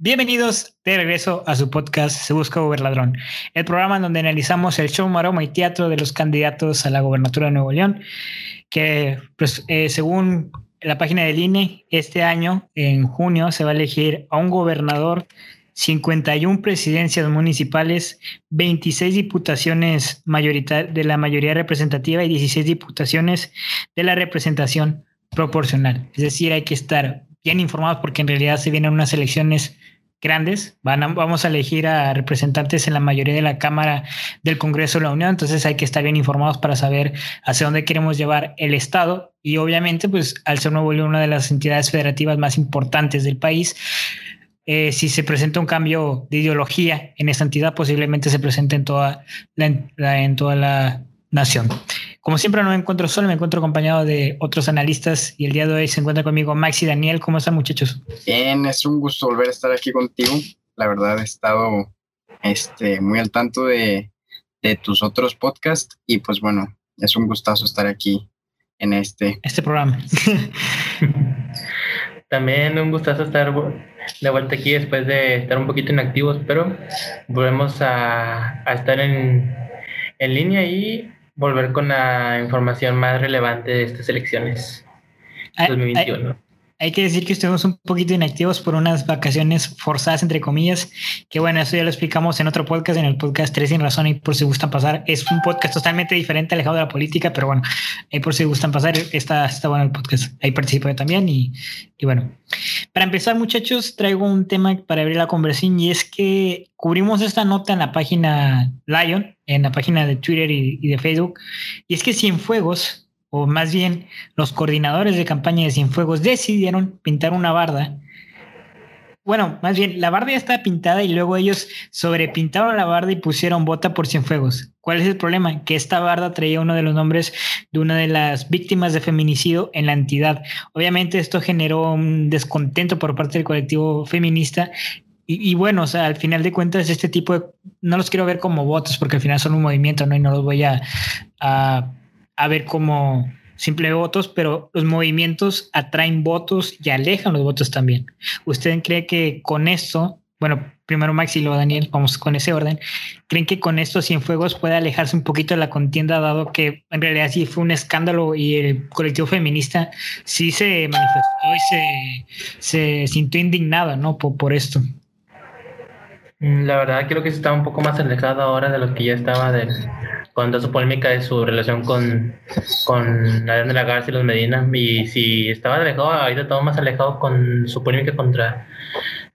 Bienvenidos de regreso a su podcast Se Busca Ladrón, el programa en donde analizamos el show, maroma y teatro de los candidatos a la gobernatura de Nuevo León, que pues, eh, según la página del INE, este año, en junio, se va a elegir a un gobernador, 51 presidencias municipales, 26 diputaciones de la mayoría representativa y 16 diputaciones de la representación proporcional. Es decir, hay que estar bien informados porque en realidad se vienen unas elecciones grandes. Van vamos a elegir a representantes en la mayoría de la Cámara del Congreso de la Unión, entonces hay que estar bien informados para saber hacia dónde queremos llevar el Estado y obviamente, pues al ser Nuevo una de las entidades federativas más importantes del país, eh, si se presenta un cambio de ideología en esta entidad, posiblemente se presente en toda en toda la nación. Como siempre no me encuentro solo, me encuentro acompañado de otros analistas y el día de hoy se encuentra conmigo Max y Daniel. ¿Cómo están muchachos? Bien, es un gusto volver a estar aquí contigo. La verdad he estado este, muy al tanto de, de tus otros podcasts y pues bueno, es un gustazo estar aquí en este, este programa. También un gustazo estar de vuelta aquí después de estar un poquito inactivos, pero volvemos a, a estar en, en línea y volver con la información más relevante de estas elecciones 2021. Hay, que decir que estuvimos un poquito inactivos por unas vacaciones forzadas, entre comillas, que bueno, eso ya lo explicamos en otro podcast, en el podcast Tres sin razón y por si gustan pasar. Es un podcast totalmente diferente, alejado de la política, pero bueno, ahí por si gustan pasar, está, está bueno el podcast. Ahí participo yo también y, y bueno. Para empezar, muchachos, traigo un tema para abrir la conversación y es que cubrimos esta nota en la página Lion, en la página de Twitter y, de Facebook, y es que Cienfuegos, o más bien los coordinadores de campaña de Cienfuegos, decidieron pintar una barda. Bueno, más bien, la barda ya estaba pintada y luego ellos sobrepintaron la barda y pusieron bota por Cienfuegos. ¿Cuál es el problema? Que esta barda traía uno de los nombres de una de las víctimas de feminicidio en la entidad. Obviamente esto generó un descontento por parte del colectivo feminista y, bueno, o sea, al final de cuentas, este tipo de. No los quiero ver como votos, porque al final son un movimiento, ¿no? Y no los voy a, a, ver como simple votos, pero los movimientos atraen votos y alejan los votos también. ¿Usted cree que con esto, bueno, primero Max y luego Daniel, vamos con ese orden, creen que con estos Cienfuegos puede alejarse un poquito de la contienda, dado que en realidad sí fue un escándalo y el colectivo feminista sí se manifestó y se, se sintió indignado, ¿no? Por, por esto. Mm, la verdad creo que está un poco más alejado ahora de lo que ya estaba de, toda su polémica de su relación con, con Adrián de la Garza y los Medina. Y si estaba alejado, ahorita estaba más alejado con su polémica contra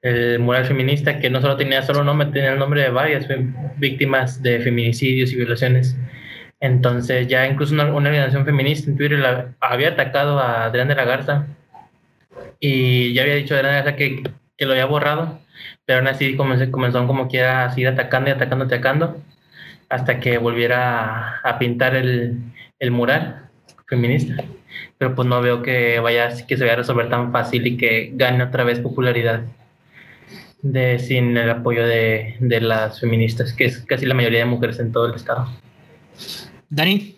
el mural feminista, que no solo tenía solo nombre, tenía el nombre de varias víctimas de feminicidios y violaciones. Entonces ya incluso una, organización feminista en Twitter había atacado a Adrián de la Garza y ya había dicho Adrián de la Garza que, que lo había borrado pero aún así comenzó, comenzó como quiera a seguir atacando y atacando, atacando, hasta que volviera a, pintar el, el, mural feminista. Pero pues no veo que vaya que se vaya a resolver tan fácil y que gane otra vez popularidad de, sin el apoyo de, de las feministas, que es casi la mayoría de mujeres en todo el estado. Dani.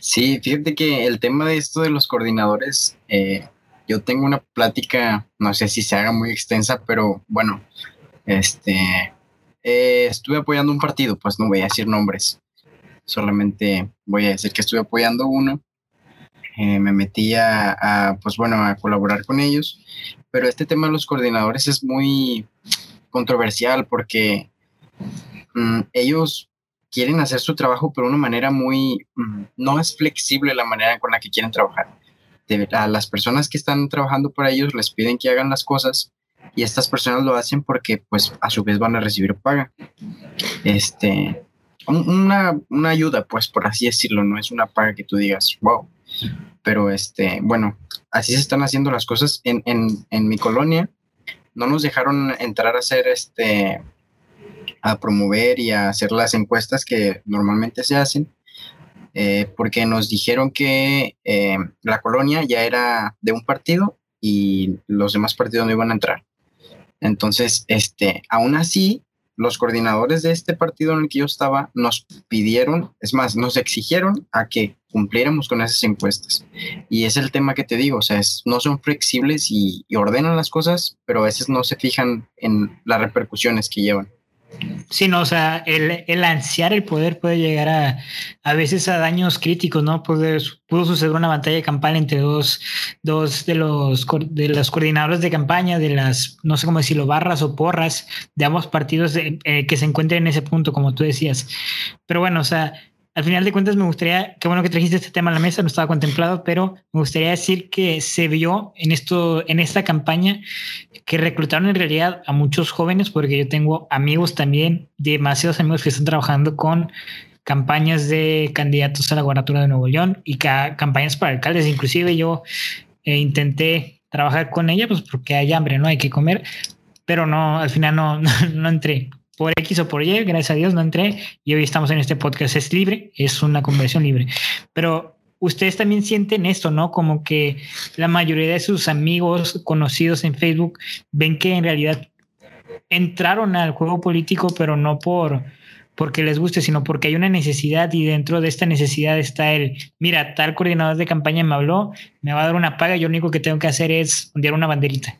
Sí, fíjate que el tema de esto de los coordinadores, eh, yo tengo una plática, no sé si se haga muy extensa, pero bueno, este, eh, estuve apoyando un partido, pues no voy a decir nombres, solamente voy a decir que estuve apoyando uno. Eh, me metí a, pues bueno, a colaborar con ellos, pero este tema de los coordinadores es muy controversial porque mm, ellos quieren hacer su trabajo, pero de una manera muy, mm, no es flexible la manera con la que quieren trabajar a las personas que están trabajando para ellos les piden que hagan las cosas y estas personas lo hacen porque pues a su vez van a recibir paga. Este, una, ayuda pues por así decirlo, no es una paga que tú digas, wow. Pero este, bueno, así se están haciendo las cosas en, en mi colonia. No nos dejaron entrar a hacer este, a promover y a hacer las encuestas que normalmente se hacen eh, porque nos dijeron que eh, la colonia ya era de un partido y los demás partidos no iban a entrar. Entonces, este, aún así, los coordinadores de este partido en el que yo estaba nos pidieron, es más, nos exigieron a que cumpliéramos con esas encuestas. Y es el tema que te digo, o sea, no son flexibles y, y ordenan las cosas, pero a veces no se fijan en las repercusiones que llevan. Sí, no, o sea, el, el, ansiar el poder puede llegar a, a veces a daños críticos, ¿no? Puede, pudo suceder una batalla de campaña entre dos, dos de, los, de los coordinadores de campaña, de las, no sé cómo decirlo, barras o porras de ambos partidos eh, que se encuentren en ese punto, como tú decías. Pero bueno, o sea, al final de cuentas me gustaría, qué bueno que trajiste este tema a la mesa, no estaba contemplado, pero me gustaría decir que se vio en esto, en esta campaña, que reclutaron en realidad a muchos jóvenes, porque yo tengo amigos también, demasiados amigos que están trabajando con campañas de candidatos a la gubernatura de Nuevo León y campañas para alcaldes. Inclusive yo eh, intenté trabajar con ella, pues porque hay hambre, no hay que comer, pero no, al final no, no entré por X o por Y, gracias a Dios no entré y hoy estamos en este podcast. Es libre, es una conversión libre. Pero ustedes también sienten esto, ¿no? Como que la mayoría de sus amigos conocidos en Facebook ven que en realidad entraron al juego político, pero no por porque les guste, sino porque hay una necesidad y dentro de esta necesidad está el, mira, tal coordinador de campaña me habló, me va a dar una paga yo lo único que tengo que hacer es ondear una banderita.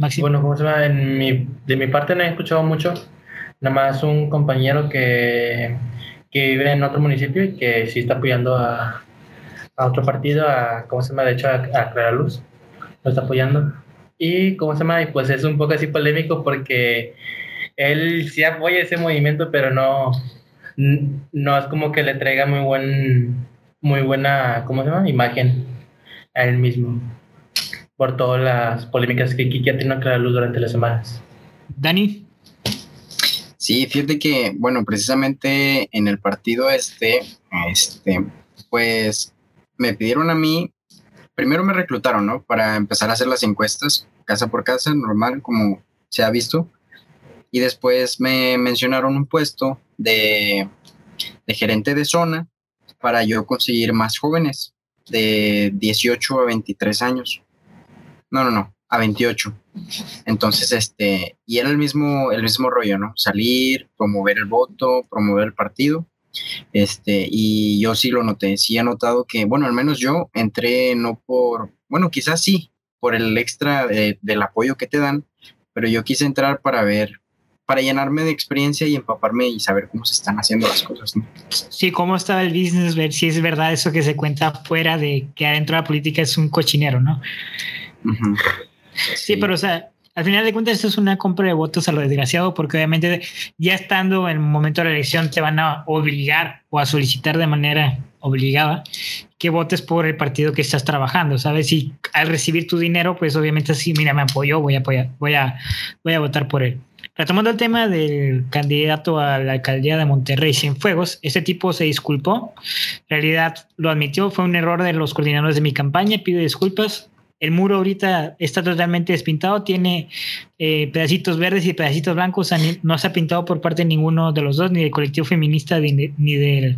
Bueno, ¿cómo se llama? En mi, de mi parte no he escuchado mucho. Nada más un compañero que, que vive en otro municipio y que sí está apoyando a, a otro partido, a, ¿cómo se llama? De hecho, a, Clara Luz. Lo está apoyando. Y, ¿cómo se llama? Y pues es un poco así polémico porque él sí apoya ese movimiento, pero no, no es como que le traiga muy buen, muy buena, ¿cómo se llama? Imagen a él mismo por todas las polémicas que Kiki ha tenido que dar luz durante las semanas. Dani. Sí, fíjate que, bueno, precisamente en el partido este, este, pues me pidieron a mí, primero me reclutaron, ¿no? Para empezar a hacer las encuestas casa por casa, normal, como se ha visto. Y después me mencionaron un puesto de, de gerente de zona para yo conseguir más jóvenes de 18 a 23 años. No, no, no, a 28. Entonces, este, y era el mismo, el mismo rollo, ¿no? Salir, promover el voto, promover el partido. Este, y yo sí lo noté, sí he notado que, bueno, al menos yo entré no por, bueno, quizás sí, por el extra del apoyo que te dan, pero yo quise entrar para ver, para llenarme de experiencia y empaparme y saber cómo se están haciendo las cosas. ¿no? Sí, cómo está el business, ver si es verdad eso que se cuenta fuera de que adentro de la política es un cochinero, ¿no? Sí. pero o sea, al final de cuentas esto es una compra de votos a lo desgraciado porque obviamente ya estando en el momento de la elección te van a obligar o a solicitar de manera obligada que votes por el partido que estás trabajando, ¿sabes? Y al recibir tu dinero, pues obviamente sí, mira, me apoyó, voy a apoyar, voy a, voy a votar por él. Retomando el tema del candidato a la alcaldía de Monterrey Cienfuegos, este tipo se disculpó, en realidad lo admitió, fue un error de los coordinadores de mi campaña, pido disculpas, el muro ahorita está totalmente despintado, tiene eh, pedacitos verdes y pedacitos blancos, no se ha pintado por parte de ninguno de los dos, ni del colectivo feminista ni, del,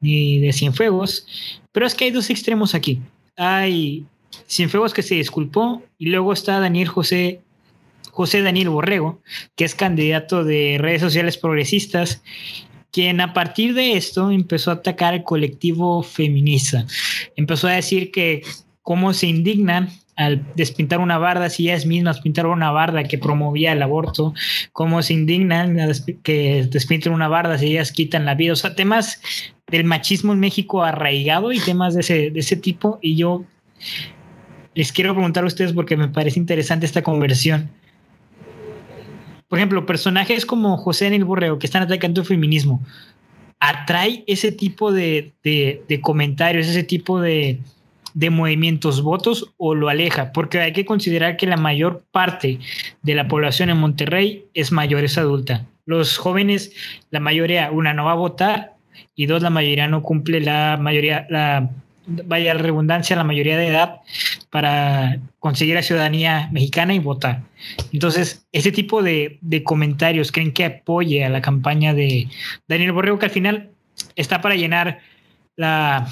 ni de Cienfuegos. Pero es que hay dos extremos aquí. Hay Cienfuegos que se disculpó y luego está Daniel José, José Daniel Borrego, que es candidato de redes sociales progresistas quien a partir de esto empezó a atacar al colectivo feminista. Empezó a decir que cómo se indignan al despintar una barda, si ellas mismas pintaron una barda que promovía el aborto, cómo se indignan que despinten una barda si ellas quitan la vida, o sea, temas del machismo en México arraigado y temas de ese, de ese tipo. Y yo les quiero preguntar a ustedes porque me parece interesante esta conversión. Por ejemplo, personajes como José Daniel Borrego que están atacando el feminismo, ¿atrae ese tipo de, de comentarios, ese tipo de, de movimientos votos o lo aleja, porque hay que considerar que la mayor parte de la población en Monterrey es mayor, es adulta. Los jóvenes, la mayoría, una no va a votar y dos, la mayoría no cumple la mayoría, la vaya redundancia, la mayoría de edad para conseguir la ciudadanía mexicana y votar. Entonces, ese tipo de, de comentarios creen que apoye a la campaña de Daniel Borrego, que al final está para llenar la,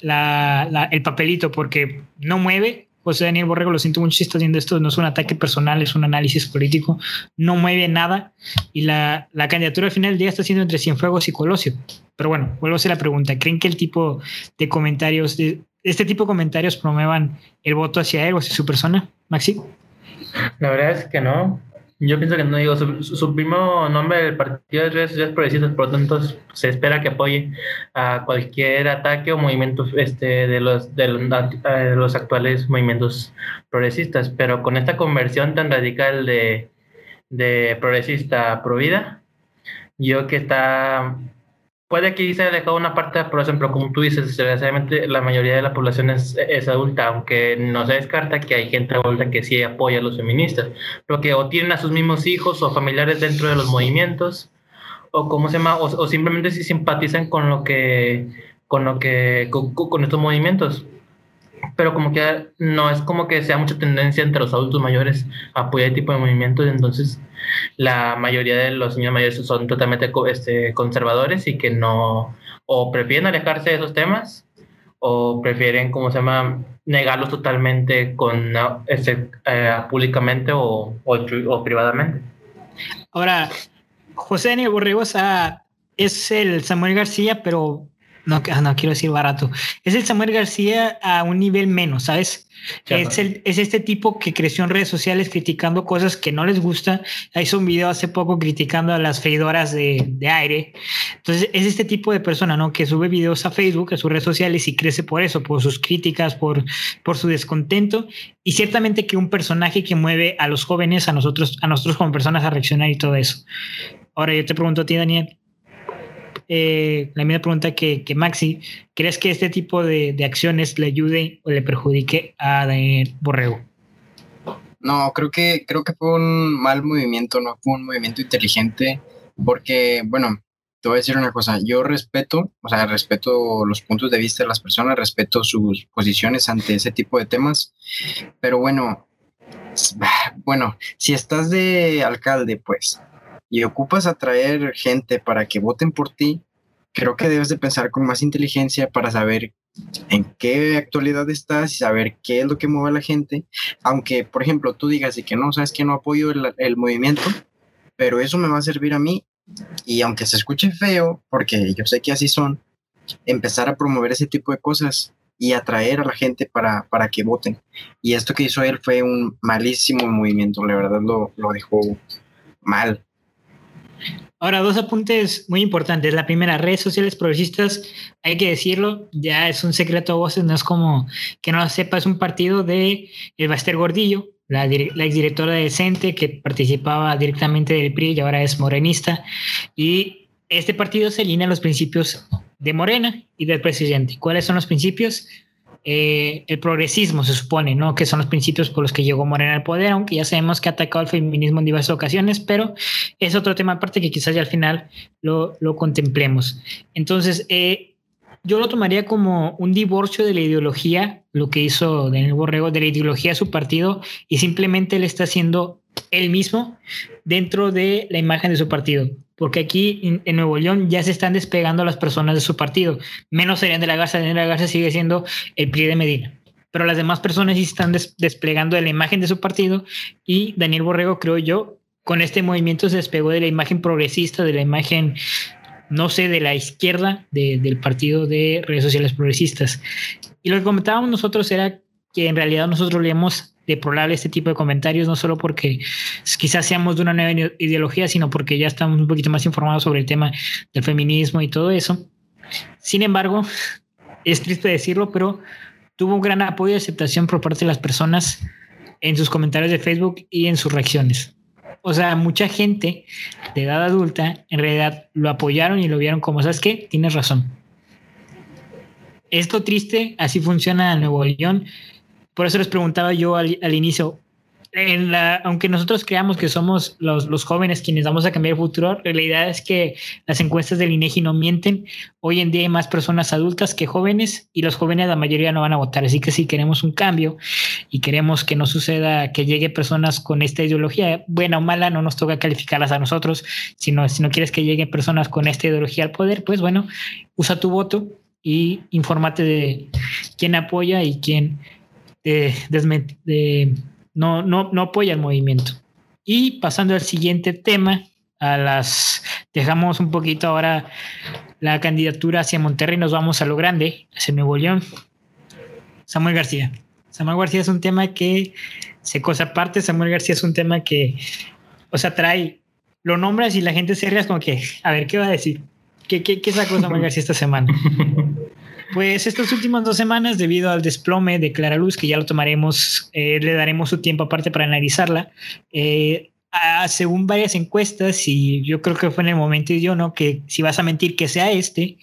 la, el papelito porque no mueve, José Daniel Borrego, lo siento mucho si estás viendo esto, no es un ataque personal, es un análisis político, no mueve nada y la, la candidatura al final del día está siendo entre Cienfuegos y Colosio. Pero bueno, vuelvo a hacer la pregunta, ¿creen que el tipo de comentarios, de, este tipo de comentarios promuevan el voto hacia él o hacia su persona, Maxi? La verdad es que no. Yo pienso que no digo, su, su, primo nombre del partido es redes sociales progresistas, por lo tanto se espera que apoye a cualquier ataque o movimiento este, de, los, de, los, de actuales movimientos progresistas, pero con esta conversión tan radical de, de progresista a provida, yo que está puede que se haya dejado una parte, por ejemplo, como tú dices, desgraciadamente la mayoría de la población es, es, adulta, aunque no se descarta que hay gente adulta que sí apoya a los feministas, pero que o tienen a sus mismos hijos o familiares dentro de los movimientos, o cómo se llama, o, o simplemente si simpatizan con lo que, con lo que, con, con estos movimientos pero como que no es como que sea mucha tendencia entre los adultos mayores a apoyar este tipo de movimientos, entonces la mayoría de los niños mayores son totalmente este, conservadores y que no, o prefieren alejarse de esos temas, o prefieren, ¿cómo se llama?, negarlos totalmente con, este, eh, públicamente o, o, o, privadamente. Ahora, José Daniel Borregosa es el Samuel García, pero no, no quiero decir barato. Es el Samuel García a un nivel menos, ¿sabes? Es, el, es, este tipo que creció en redes sociales criticando cosas que no les gusta. Hizo un video hace poco criticando a las freidoras de, de, aire. Entonces, es este tipo de persona, ¿no? Que sube videos a Facebook, a sus redes sociales y crece por eso, por sus críticas, por, por su descontento. Y ciertamente que un personaje que mueve a los jóvenes, a nosotros, a nosotros como personas a reaccionar y todo eso. Ahora, yo te pregunto a ti, Daniel, eh, la misma pregunta que, que, Maxi. ¿Crees que este tipo de, de, acciones le ayude o le perjudique a Daniel Borrego? No, creo que, creo que fue un mal movimiento, no fue un movimiento inteligente, porque, bueno, te voy a decir una cosa, yo respeto, o sea, respeto los puntos de vista de las personas, respeto sus posiciones ante ese tipo de temas, pero bueno, bueno, si estás de alcalde, pues, y ocupas atraer gente para que voten por ti, creo que debes de pensar con más inteligencia para saber en qué actualidad estás y saber qué es lo que mueve a la gente. Aunque, por ejemplo, tú digas y que no, sabes que no apoyo el, el movimiento, pero eso me va a servir a mí. Y aunque se escuche feo, porque yo sé que así son, empezar a promover ese tipo de cosas y atraer a la gente para, para que voten. Y esto que hizo él fue un malísimo movimiento, la verdad lo, lo dejó mal. Ahora, dos apuntes muy importantes. La primera, redes sociales progresistas, hay que decirlo, ya es un secreto a voces, no es como que no lo sepa, es un partido de el Baster Gordillo, la, la exdirectora de Cente, que participaba directamente del PRI y ahora es morenista. Y este partido se alinea a los principios de Morena y del presidente. ¿Cuáles son los principios? Eh, el progresismo, se supone, ¿no? Que son los principios por los que llegó Morena al poder, aunque ya sabemos que ha atacado al feminismo en diversas ocasiones, pero es otro tema aparte que quizás ya al final lo, lo contemplemos. Entonces, eh, yo lo tomaría como un divorcio de la ideología, lo que hizo Daniel Borrego, de la ideología de su partido, y simplemente le está haciendo él mismo dentro de la imagen de su partido porque aquí en, Nuevo León ya se están despegando las personas de su partido. Menos serían de la Garza, de la Garza sigue siendo el PRI de Medina. Pero las demás personas sí están des, desplegando de la imagen de su partido y Daniel Borrego, creo yo, con este movimiento se despegó de la imagen progresista, de la imagen, no sé, de la izquierda de, del partido de redes sociales progresistas. Y lo que comentábamos nosotros era que en realidad nosotros leemos deplorable este tipo de comentarios, no solo porque quizás seamos de una nueva ideología, sino porque ya estamos un poquito más informados sobre el tema del feminismo y todo eso. Sin embargo, es triste decirlo, pero tuvo un gran apoyo y aceptación por parte de las personas en sus comentarios de Facebook y en sus reacciones. O sea, mucha gente de edad adulta en realidad lo apoyaron y lo vieron como, ¿sabes qué? Tienes razón. Esto triste, así funciona en Nuevo León por eso les preguntaba yo al, al inicio, aunque nosotros creamos que somos los, los, jóvenes quienes vamos a cambiar el futuro, la realidad es que las encuestas del INEGI no mienten. Hoy en día hay más personas adultas que jóvenes y los jóvenes la mayoría no van a votar. Así que si queremos un cambio y queremos que no suceda que llegue personas con esta ideología, buena o mala, no nos toca calificarlas a nosotros, sino si no quieres que lleguen personas con esta ideología al poder, pues bueno, usa tu voto y infórmate de quién apoya y quién de, no, no, no apoya el movimiento. Y pasando al siguiente tema, a las dejamos un poquito ahora la candidatura hacia Monterrey, nos vamos a lo grande, hacia Nuevo León. Samuel García. Samuel García es un tema que se cosa aparte. Samuel García es un tema que, o sea, trae, lo nombras y la gente se ríe como que, a ver, ¿qué va a decir? ¿Qué, qué, qué sacó Samuel García esta semana? Pues estas últimas dos semanas, debido al desplome de Clara Luz, que ya lo tomaremos, eh, le daremos su tiempo aparte para analizarla, eh, según varias encuestas, y yo creo que fue en el momento ¿no? Que si vas a mentir que sea este,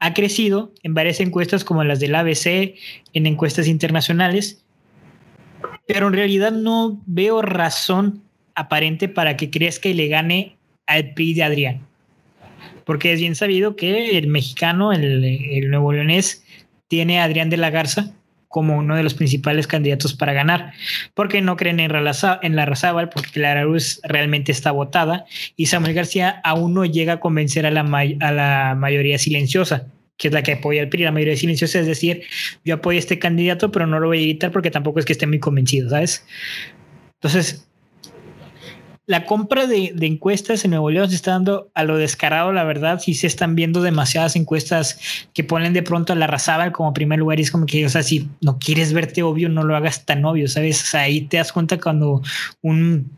ha crecido en varias encuestas como las del ABC, en encuestas internacionales, pero en realidad no veo razón aparente para que crezca y le gane al PRI de Adrián porque es bien sabido que el mexicano, el, nuevo leonés, tiene a Adrián de la Garza como uno de los principales candidatos para ganar, porque no creen en, la Razábal, porque Clara Luz realmente está votada y Samuel García aún no llega a convencer a la, a la mayoría silenciosa, que es la que apoya al PRI, la mayoría silenciosa, es decir, yo apoyo a este candidato, pero no lo voy a editar porque tampoco es que esté muy convencido, ¿sabes? Entonces, la compra de, encuestas en Nuevo León se está dando a lo descarado, la verdad. Si se están viendo demasiadas encuestas que ponen de pronto a la Razábal como primer lugar y es como que, o sea, si no quieres verte obvio, no lo hagas tan obvio, ¿sabes? O sea, ahí te das cuenta cuando un,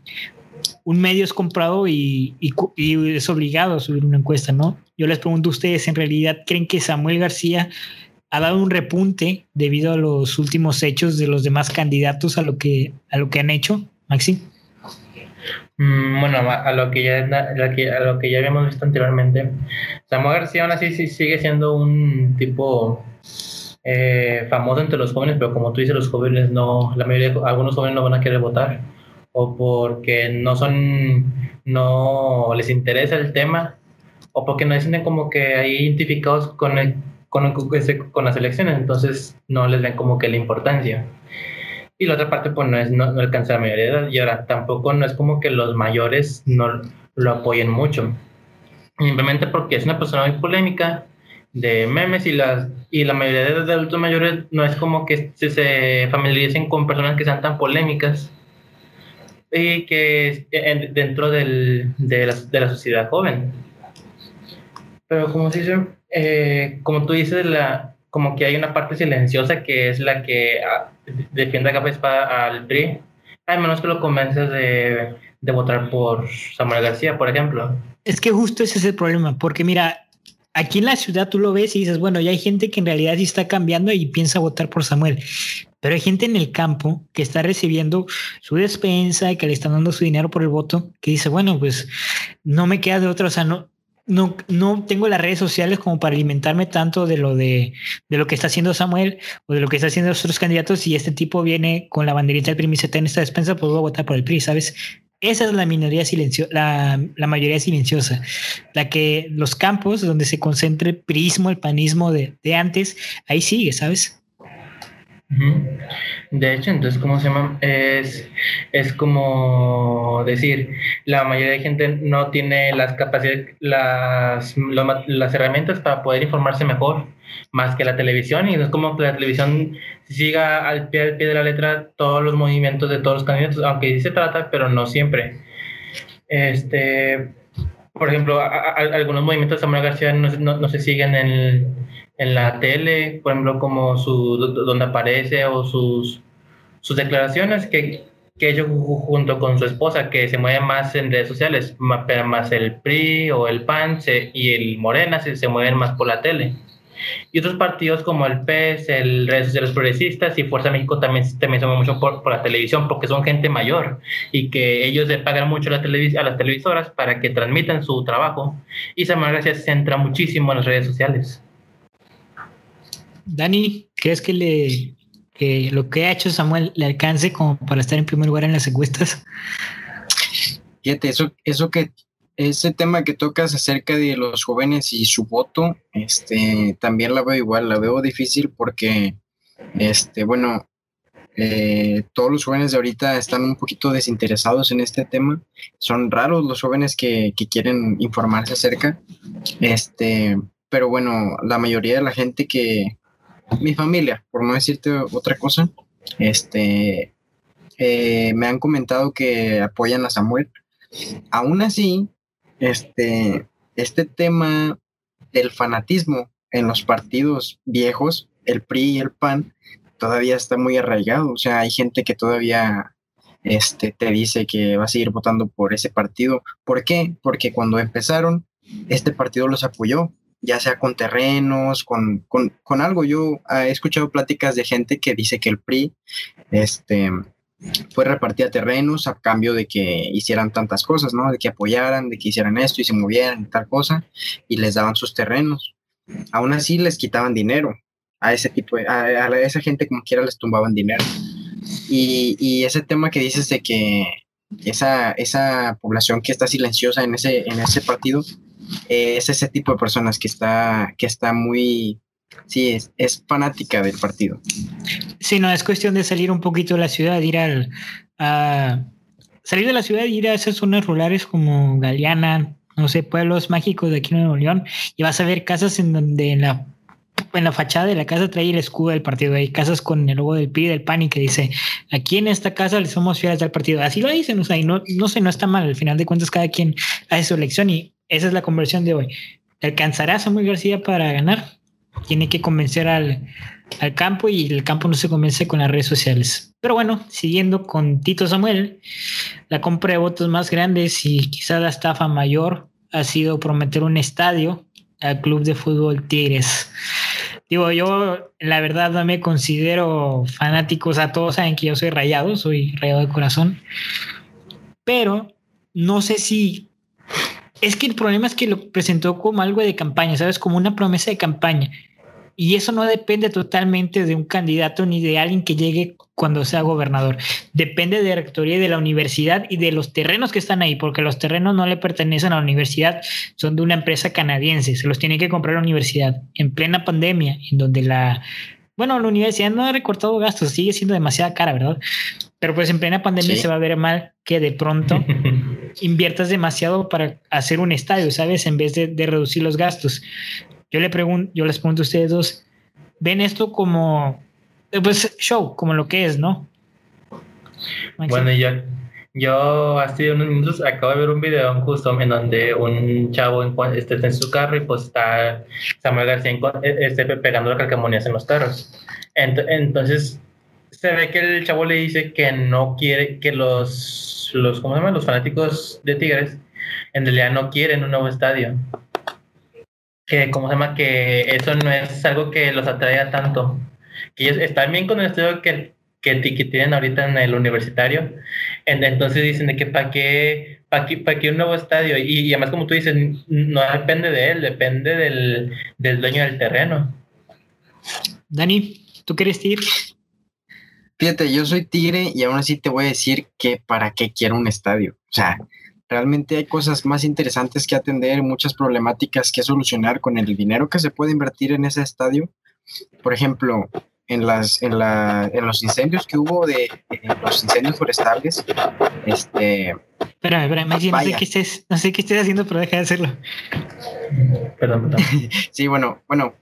un medio es comprado y, es obligado a subir una encuesta, ¿no? Yo les pregunto a ustedes, ¿en realidad creen que Samuel García ha dado un repunte debido a los últimos hechos de los demás candidatos a lo que, a lo que han hecho, Maxi? Mm, bueno, a lo que ya a lo que ya habíamos visto anteriormente, Samuel García aún así sí sigue siendo un tipo eh, famoso entre los jóvenes, pero como tú dices, los jóvenes no, la mayoría, algunos jóvenes no van a querer votar o porque no son, no les interesa el tema o porque no se sienten como que ahí identificados con, con, con las elecciones, entonces no les ven como que la importancia. Y la otra parte, pues no, es, no, alcanza la mayoría de edad. Y ahora tampoco no es como que los mayores no lo apoyen mucho. Simplemente porque es una persona muy polémica de memes y, las, y la mayoría de adultos mayores no es como que se, se familiaricen con personas que sean tan polémicas y que dentro del, de, la, de, la, sociedad joven. Pero como se eh, como tú dices, la, como que hay una parte silenciosa que es la que ah, defiende capa espada al PRI, al menos que lo convences de, de votar por Samuel García, por ejemplo. Es que justo ese es el problema, porque mira, aquí en la ciudad tú lo ves y dices, bueno, ya hay gente que en realidad sí está cambiando y piensa votar por Samuel. Pero hay gente en el campo que está recibiendo su despensa y que le están dando su dinero por el voto, que dice, bueno, pues no me queda de otra, o sea, no, no, no tengo las redes sociales como para alimentarme tanto de lo de, de, lo que está haciendo Samuel o de lo que está haciendo los otros candidatos. Y este tipo viene con la banderita del PRI y en esta despensa, pues voy a votar por el PRI, ¿sabes? Esa es la minoría silenciosa, la, la, mayoría silenciosa, la que los campos donde se concentra el prismo, el panismo de, de antes, ahí sigue, ¿sabes? De hecho, entonces, ¿cómo se llama? Es, es como decir, la mayoría de gente no tiene las capacidades, las, las herramientas para poder informarse mejor, más que la televisión, y no es como que la televisión siga al pie, al pie de la letra todos los movimientos de todos los candidatos, aunque sí se trata, pero no siempre. Este, por ejemplo, algunos movimientos de Samuel García no, no, no se siguen en en la tele, por ejemplo, como su, donde aparece o sus, sus declaraciones que, que ellos junto con su esposa, que se mueven más en redes sociales, más, más el PRI o el PAN y el Morena se, se mueven más por la tele. Y otros partidos como el PES, el Redes Sociales Progresistas y Fuerza México también, también se mueven mucho por, por, la televisión porque son gente mayor y que ellos le pagan mucho a, la a las televisoras para que transmitan su trabajo. Y Samuel García se centra muchísimo en las redes sociales. Dani, ¿crees que, le, que lo que ha hecho Samuel le alcance como para estar en primer lugar en las encuestas? Fíjate, eso, eso que ese tema que tocas acerca de los jóvenes y su voto, este, también la veo igual, la veo difícil porque, este, bueno, eh, todos los jóvenes de ahorita están un poquito desinteresados en este tema. Son raros los jóvenes que, que quieren informarse acerca. Este, pero bueno, la mayoría de la gente que, mi familia, por no decirte otra cosa, este, eh, me han comentado que apoyan a Samuel. Aún así, este, este tema del fanatismo en los partidos viejos, el PRI y el PAN, todavía está muy arraigado. O sea, hay gente que todavía este, te dice que va a seguir votando por ese partido. ¿Por qué? Porque cuando empezaron, este partido los apoyó, ya sea con terrenos, con, con, con algo. Yo he escuchado pláticas de gente que dice que el PRI este, fue repartida terrenos a cambio de que hicieran tantas cosas, ¿no? De que apoyaran, de que hicieran esto y se movieran y tal cosa, y les daban sus terrenos. Aún así les quitaban dinero a ese tipo, de, a, esa gente como quiera les tumbaban dinero. Y, y, ese tema que dices de que esa, esa población que está silenciosa en ese, en ese partido, eh, es ese tipo de personas que está, que está muy, sí, es, es, fanática del partido. Sí, no, es cuestión de salir un poquito de la ciudad, ir al, a salir de la ciudad ir a esas zonas rurales como Galeana, no sé, pueblos mágicos de aquí en Nuevo León, y vas a ver casas en donde en la en la fachada de la casa trae el escudo del partido. Hay casas con el logo del PRI del PAN y que dice, aquí en esta casa le somos fieles al partido. Así lo dicen, o sea, y no, no sé, no está mal. Al final de cuentas, cada quien hace su elección y esa es la conversión de hoy. ¿Alcanzará Samuel García para ganar? Tiene que convencer al, al campo y el campo no se convence con las redes sociales. Pero bueno, siguiendo con Tito Samuel, la compra de votos más grandes y quizá la estafa mayor ha sido prometer un estadio al club de fútbol Tigres. Digo, yo la verdad no me considero fanático, o sea, todos saben que yo soy rayado, soy rayado de corazón, pero no sé si... Es que el problema es que lo presentó como algo de campaña, ¿sabes? Como una promesa de campaña. Y eso no depende totalmente de un candidato ni de alguien que llegue cuando sea gobernador. Depende de la rectoría de la universidad y de los terrenos que están ahí, porque los terrenos no le pertenecen a la universidad, son de una empresa canadiense, se los tiene que comprar la universidad en plena pandemia, en donde la, bueno, la universidad no ha recortado gastos, sigue siendo demasiada cara, ¿verdad? Pero pues en plena pandemia se va a ver mal que de pronto inviertas demasiado para hacer un estadio, ¿sabes? En vez de, de reducir los gastos. Yo, le pregunto, yo les pregunto a ustedes dos, ¿ven esto como, pues, show, como lo que es, no? Bueno, yo, yo hace unos minutos acabo de ver un video justo en donde un chavo este, está en su carro y pues está Samuel García e, este, pegando las calcamonías en los carros. Entonces se ve que el chavo le dice que no quiere que los, los, ¿cómo se llama? los fanáticos de Tigres en realidad no quieren un nuevo estadio que, ¿cómo se llama? Que eso no es algo que los atraiga tanto. Que ellos están bien con el estudio que, que, tienen ahorita en el universitario. Entonces dicen de que para qué, para qué, para qué un nuevo estadio. Y, además, como tú dices, no depende de él, depende del, del dueño del terreno. Dani, ¿tú quieres ir? Fíjate, yo soy tigre y aún así te voy a decir que para qué quiero un estadio. O sea, Realmente hay cosas más interesantes que atender, muchas problemáticas que solucionar con el dinero que se puede invertir en ese estadio. Por ejemplo, en, las, en, la, en los incendios que hubo de los incendios forestales, este... Espera, espera, no sé, qué estés, no sé qué estés haciendo, pero deja de hacerlo. Perdón, perdón. sí, bueno, bueno,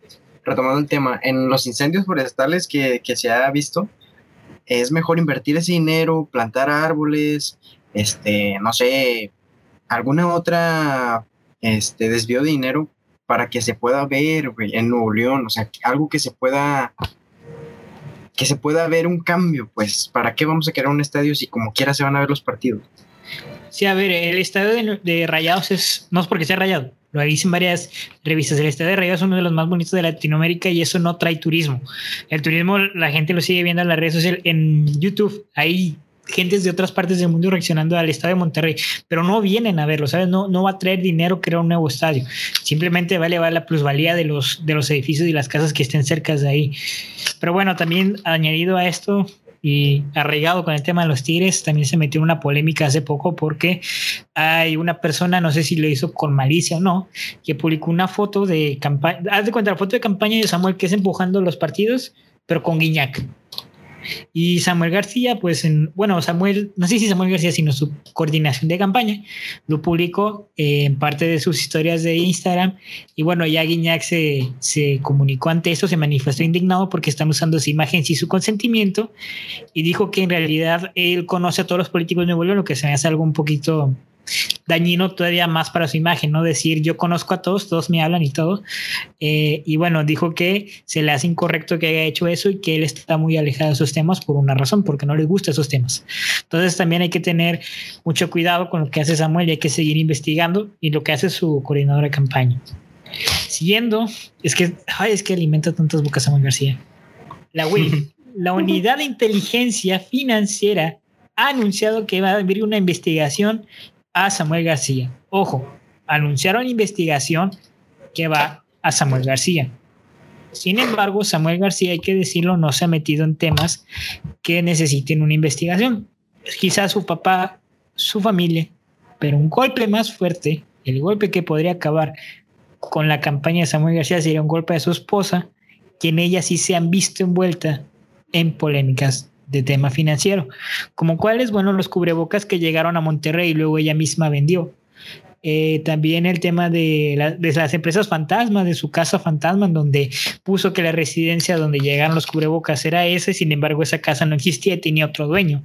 retomando el tema, en los incendios forestales que, que se ha visto, es mejor invertir ese dinero, plantar árboles, este, no sé, alguna otra este, desvío de dinero para que se pueda ver en Nuevo León, o sea, algo que se pueda que se pueda ver un cambio, pues, ¿para qué vamos a crear un estadio si como quiera se van a ver los partidos? Sí, a ver, el estadio de, Rayados es, no es porque sea rayado, lo dicen varias revistas, el estadio de Rayados es uno de los más bonitos de Latinoamérica y eso no trae turismo. El turismo la gente lo sigue viendo en las redes sociales, en YouTube, ahí gentes de otras partes del mundo reaccionando al estadio de Monterrey, pero no vienen a verlo, ¿sabes? No, no va a traer dinero crear un nuevo estadio. Simplemente va a elevar la plusvalía de los, de los edificios y las casas que estén cerca de ahí. Pero bueno, también añadido a esto y arraigado con el tema de los Tigres, también se metió una polémica hace poco porque hay una persona, no sé si lo hizo con malicia o no, que publicó una foto de campaña, haz de cuenta la foto de campaña de Samuel que es empujando los partidos, pero con Guiñac. Y Samuel García, pues, en, bueno, Samuel, no sé si Samuel García, sino su coordinación de campaña, lo publicó eh, en parte de sus historias de Instagram. Y bueno, ya Guiñac se, se comunicó ante eso, se manifestó indignado porque están usando esa imagen sin su consentimiento y dijo que en realidad él conoce a todos los políticos de Nuevo León, lo que se me hace algo un poquito dañino todavía más para su imagen, ¿no? Decir, yo conozco a todos, todos me hablan y todo. Eh, y bueno, dijo que se le hace incorrecto que haya hecho eso y que él está muy alejado de esos temas por una razón, porque no le gustan esos temas. Entonces también hay que tener mucho cuidado con lo que hace Samuel y hay que seguir investigando y lo que hace su coordinador de campaña. Siguiendo, es que, ay, es que alimenta tantas bocas Samuel García. La WIF, la Unidad de Inteligencia Financiera, ha anunciado que va a abrir una investigación a Samuel García. Ojo, anunciaron investigación que va a Samuel García. Sin embargo, Samuel García, hay que decirlo, no se ha metido en temas que necesiten una investigación. Quizás su papá, su familia, pero un golpe más fuerte, el golpe que podría acabar con la campaña de Samuel García sería un golpe de su esposa, quien ella sí se han visto envuelta en polémicas de tema financiero, como cuáles, bueno, los cubrebocas que llegaron a Monterrey y luego ella misma vendió. Eh, también el tema de, las empresas fantasmas, de su casa fantasma, donde puso que la residencia donde llegaron los cubrebocas era ese, sin embargo esa casa no existía y tenía otro dueño.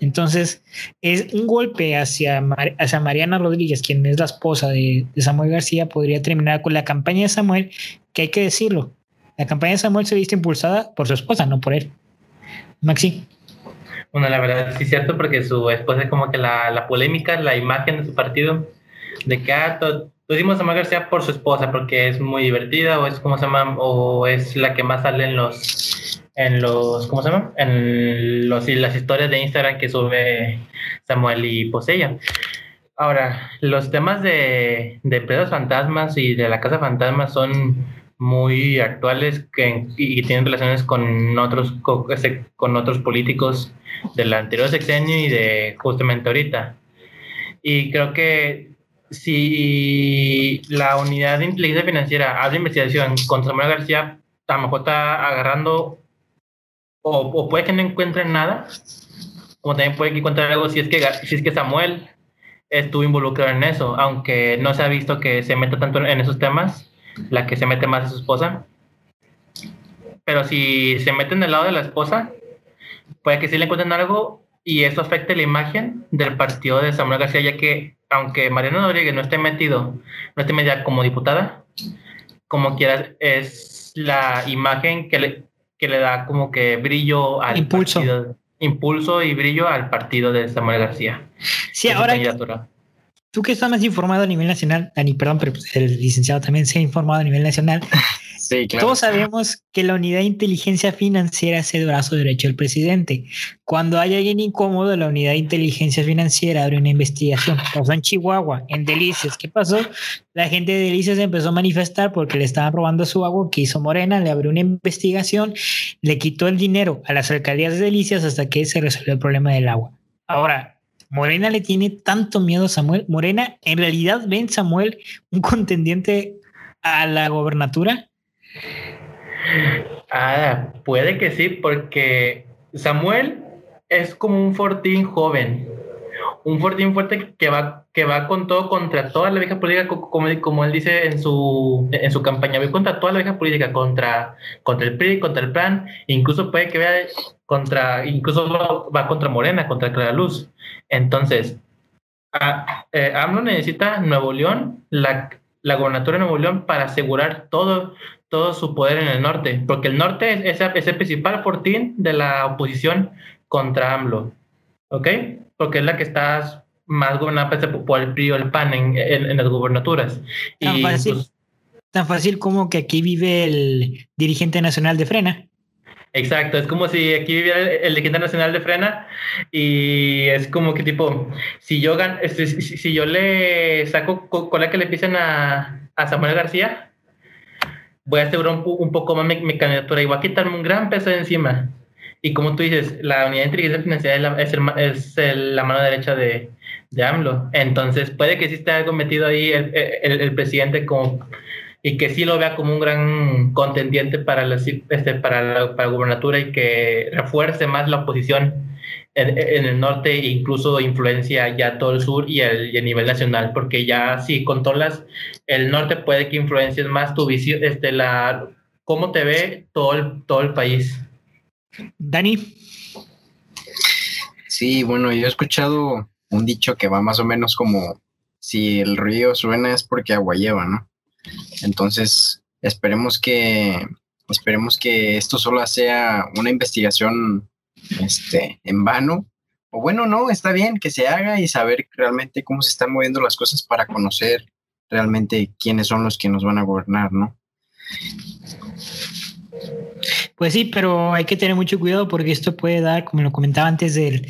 Entonces es un golpe hacia, hacia Mariana Rodríguez, quien es la esposa de, de Samuel García, podría terminar con la campaña de Samuel, que hay que decirlo, la campaña de Samuel se viste impulsada por su esposa, no por él. Maxi. Bueno, la verdad sí es cierto porque su esposa es como que la, la polémica, la imagen de su partido, de que ah, decimos a García por su esposa porque es muy divertida o es como se llama o es la que más sale en los en los ¿cómo se llama? En los las historias de Instagram que sube Samuel y Posella. Ahora, los temas de, de fantasmas y de la casa fantasma son muy actuales que, y tienen relaciones con otros, con, otros políticos del anterior sexenio y de justamente ahorita. Y creo que si la unidad de inteligencia financiera abre investigación contra Samuel García, a lo mejor está agarrando, o, o, puede que no encuentren nada, como también puede que encuentren algo si es que, si es que Samuel estuvo involucrado en eso, aunque no se ha visto que se meta tanto en esos temas la que se mete más a su esposa. Pero si se mete en el lado de la esposa, puede que sí le encuentren algo y eso afecte la imagen del partido de Samuel García, ya que aunque Mariano Rodríguez no esté metido, no esté metida como diputada, como quieras, es la imagen que le, que le da como que brillo al impulso. Partido, impulso y brillo al partido de Samuel García. Sí, ahora tú que estás más informado a nivel nacional, Dani, perdón, pero pues, el licenciado también se ha informado a nivel nacional. Sí, claro. Todos sabemos que la unidad de inteligencia financiera es el brazo derecho del presidente. Cuando hay alguien incómodo, la unidad de inteligencia financiera abre una investigación. Pasó en Chihuahua, en Delicias. ¿Qué pasó? La gente de Delicias empezó a manifestar porque le estaban robando su agua. que hizo Morena? Le abrió una investigación, le quitó el dinero a las alcaldías de Delicias hasta que se resolvió el problema del agua. Ahora, Morena le tiene tanto miedo a Samuel. Morena, en realidad ven Samuel un contendiente a la gobernatura. Ah, puede que sí, porque Samuel es como un fortín joven, un fortín fuerte que va, que va con todo contra toda la vieja política, como, como él dice en su, en su campaña, contra toda la vieja política, contra, contra el PRI, contra el PAN, incluso puede que vea contra, incluso va, contra Morena, contra Clara Luz. Entonces, eh, AMLO necesita Nuevo León, la, la gobernatura de Nuevo León, para asegurar todo, todo su poder en el norte, porque el norte es, es el principal fortín de la oposición contra AMLO, ¿ok? Porque es la que está más gobernada por el PRI o el PAN en, en, las gubernaturas. Tan, y, fácil, pues, tan fácil como que aquí vive el dirigente nacional de Frena. Exacto, es como si aquí viviera el, dirigente nacional de Frena y es como que tipo, si yo gan, este, si, si, yo le saco cola que le pisen a, a Samuel García, voy a asegurar un, un poco más mi, mi, candidatura y voy a quitarme un gran peso de encima. Y como tú dices, la unidad de inteligencia financiera es la, mano derecha de, de, AMLO. Entonces puede que sí esté algo metido ahí el, presidente como y que sí lo vea como un gran contendiente para la, este, para la, gubernatura y que refuerce más la oposición en, el norte e incluso influencia ya todo el sur y, el, a nivel nacional, porque ya si controlas el norte puede que influencies más tu visión, este, cómo te ve todo todo el país. Dani. Sí, bueno, yo he escuchado un dicho que va más o menos como si el río suena es porque agua lleva, ¿no? Entonces, esperemos que esperemos que esto solo sea una investigación este, en vano. O bueno, no, está bien que se haga y saber realmente cómo se están moviendo las cosas para conocer realmente quiénes son los que nos van a gobernar, ¿no? Pues sí, pero hay que tener mucho cuidado porque esto puede dar, como lo comentaba antes del,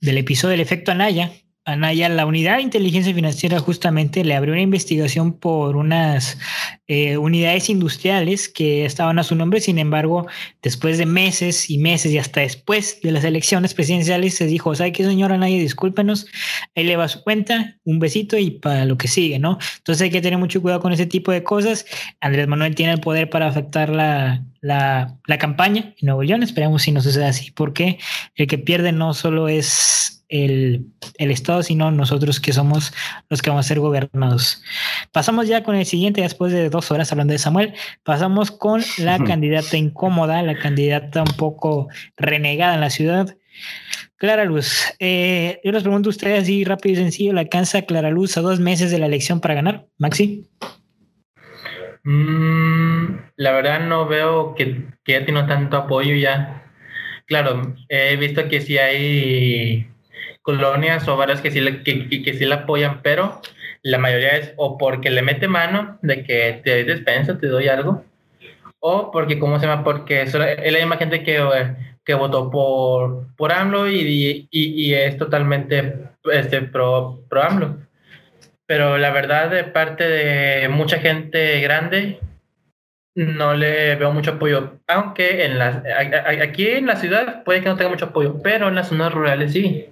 del episodio del efecto Anaya, Anaya, la unidad de inteligencia financiera justamente le abrió una investigación por unas eh, unidades industriales que estaban a su nombre. Sin embargo, después de meses y meses y hasta después de las elecciones presidenciales, se dijo, ¿sabe qué, señora Anaya? Discúlpenos, ahí le va su cuenta, un besito y para lo que sigue, ¿no? Entonces hay que tener mucho cuidado con ese tipo de cosas. Andrés Manuel tiene el poder para afectar la, la, la campaña en Nuevo León. Esperemos si no sucede así, porque el que pierde no solo es el, Estado, sino nosotros que somos los que vamos a ser gobernados. Pasamos ya con el siguiente, después de dos horas hablando de Samuel, pasamos con la candidata incómoda, la candidata un poco renegada en la ciudad. Clara Luz, eh, yo les pregunto a ustedes así rápido y sencillo, ¿la alcanza Clara Luz a dos meses de la elección para ganar? Maxi. Mm, la verdad no veo que, que ya tiene tanto apoyo ya. Claro, he visto que sí hay colonias o varias que sí, le, que, que, sí la apoyan, pero la mayoría es o porque le mete mano de que te doy despensa, te doy algo, o porque, ¿cómo se llama? Porque es la misma gente que, que votó por, por AMLO y, y, y es totalmente este, pro, pro AMLO. Pero la verdad, de parte de mucha gente grande, no le veo mucho apoyo. Aunque en las, aquí en la ciudad puede que no tenga mucho apoyo, pero en las zonas rurales sí.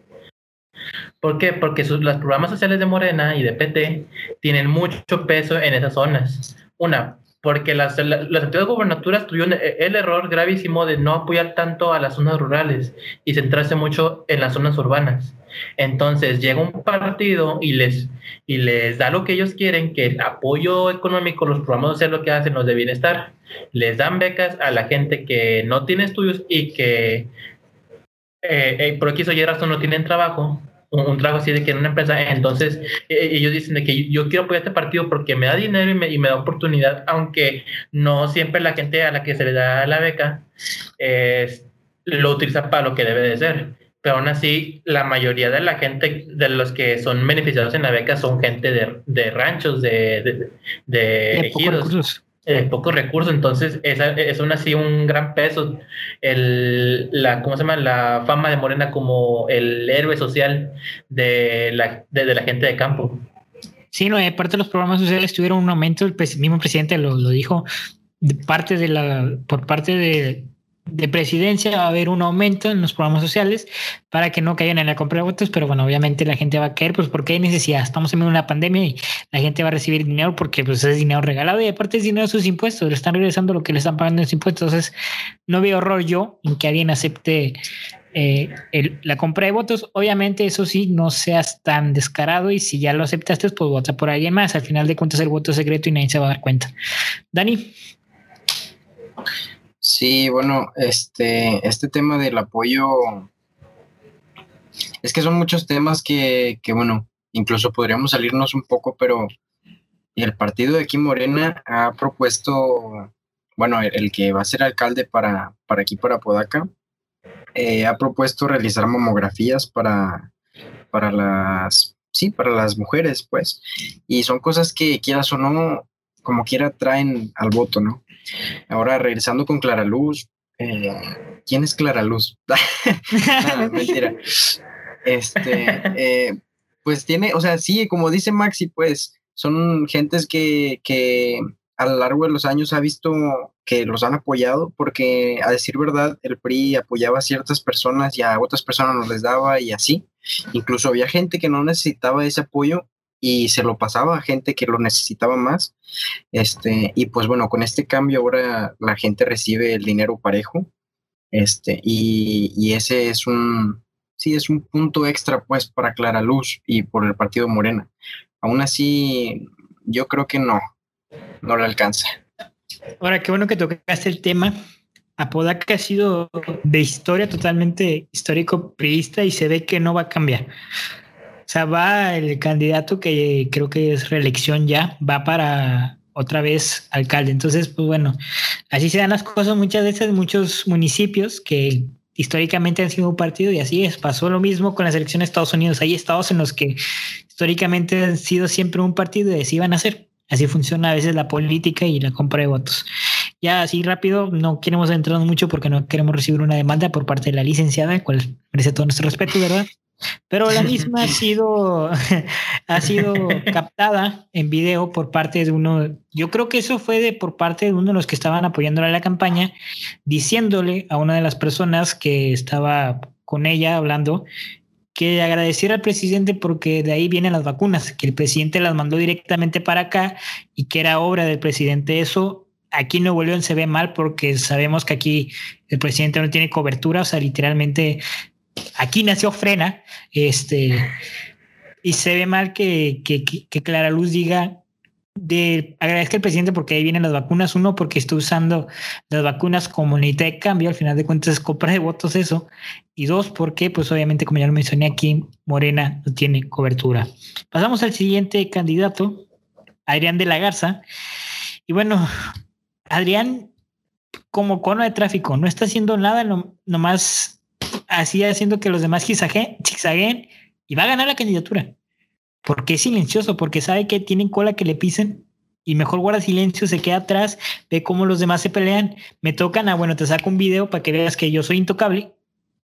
¿Por qué? Porque los programas sociales de Morena y de PT tienen mucho peso en esas zonas. Una, porque las, las antiguas gubernaturas tuvieron el error gravísimo de no apoyar tanto a las zonas rurales y centrarse mucho en las zonas urbanas. Entonces llega un partido y les, y les da lo que ellos quieren, que el apoyo económico, los programas sociales lo que hacen los de bienestar. Les dan becas a la gente que no tiene estudios y que eh, eh, por aquí o razón no tienen trabajo un, trabajo así de que en una empresa, entonces e, e, ellos dicen de que yo quiero apoyar este partido porque me da dinero y me, y me, da oportunidad, aunque no siempre la gente a la que se le da la beca lo utiliza para lo que debe de ser. Pero aún así, la mayoría de la gente, de los que son beneficiados en la beca, son gente de, de ranchos, de, de, de ejidos eh, pocos recursos, entonces esa, es así un gran peso el, la, ¿cómo se llama? la fama de Morena como el héroe social de la, la gente de campo. Sí, no, aparte de los programas sociales tuvieron un aumento, el mismo presidente lo, lo dijo, parte de la, por parte de, de presidencia va a haber un aumento en los programas sociales para que no caigan en la compra de votos, pero bueno, obviamente la gente va a caer, pues porque hay necesidad. Estamos en una pandemia y la gente va a recibir dinero porque pues es dinero regalado y aparte es dinero de sus impuestos, le están regresando lo que le están pagando en sus impuestos. Entonces, no veo horror yo en que alguien acepte eh, la compra de votos. Obviamente, eso sí, no seas tan descarado y si ya lo aceptaste, pues vota por alguien más. Al final de cuentas, el voto es secreto y nadie se va a dar cuenta. Dani. Sí, bueno, este, este tema del apoyo, es que son muchos temas que, que, bueno, incluso podríamos salirnos un poco, pero el partido de aquí Morena ha propuesto, bueno, el, que va a ser alcalde para, para aquí, para Podaca, eh, ha propuesto realizar mamografías para, para las, sí, para las mujeres, pues, y son cosas que quieras o no, como quiera traen al voto, ¿no? Ahora regresando con Clara Luz, eh, ¿quién es Clara Luz? mentira. Este, eh, pues tiene, o sea, sí, como dice Maxi, pues son gentes que, que a lo largo de los años ha visto que los han apoyado, porque a decir verdad, el PRI apoyaba a ciertas personas y a otras personas no les daba y así. Incluso había gente que no necesitaba ese apoyo y se lo pasaba a gente que lo necesitaba más. Este, y pues bueno, con este cambio ahora la gente recibe el dinero parejo. Este, y, y ese es un, sí, es un punto extra pues para Clara Luz y por el partido Morena. Aún así, yo creo que no, no le alcanza. Ahora, qué bueno que tocaste el tema. Apodaca ha sido de historia totalmente histórico priista y se ve que no va a cambiar. Sea, va el candidato que creo que es reelección ya, va para otra vez alcalde. Entonces, pues bueno, así se dan las cosas muchas veces, muchos municipios que históricamente han sido un partido y así es. Pasó lo mismo con la selección de Estados Unidos. Hay estados en los que históricamente han sido siempre un partido y así van a ser. Así funciona a veces la política y la compra de votos. Ya así rápido, no queremos entrar mucho porque no queremos recibir una demanda por parte de la licenciada, cual merece todo nuestro respeto, ¿verdad? Pero la misma ha sido, ha sido captada en video por parte de uno, yo creo que eso fue de por parte de uno de los que estaban apoyándole a la campaña, diciéndole a una de las personas que estaba con ella hablando que agradeciera al presidente porque de ahí vienen las vacunas, que el presidente las mandó directamente para acá y que era obra del presidente. Eso aquí en Nuevo León se ve mal porque sabemos que aquí el presidente no tiene cobertura, o sea, literalmente aquí nació Frena, este, y se ve mal que, que, Clara Luz diga de agradezca al presidente porque ahí vienen las vacunas, uno porque está usando las vacunas como unidad de cambio, al final de cuentas es compra de votos eso, y dos porque pues obviamente como ya lo mencioné aquí, Morena no tiene cobertura. Pasamos al siguiente candidato, Adrián de la Garza, y bueno, Adrián como cono de tráfico no está haciendo nada, no, nomás así haciendo que los demás zigzagueen y va a ganar la candidatura porque es silencioso, porque sabe que tienen cola que le pisen y mejor guarda silencio, se queda atrás, ve cómo los demás se pelean, me tocan, a ah, bueno, te saco un video para que veas que yo soy intocable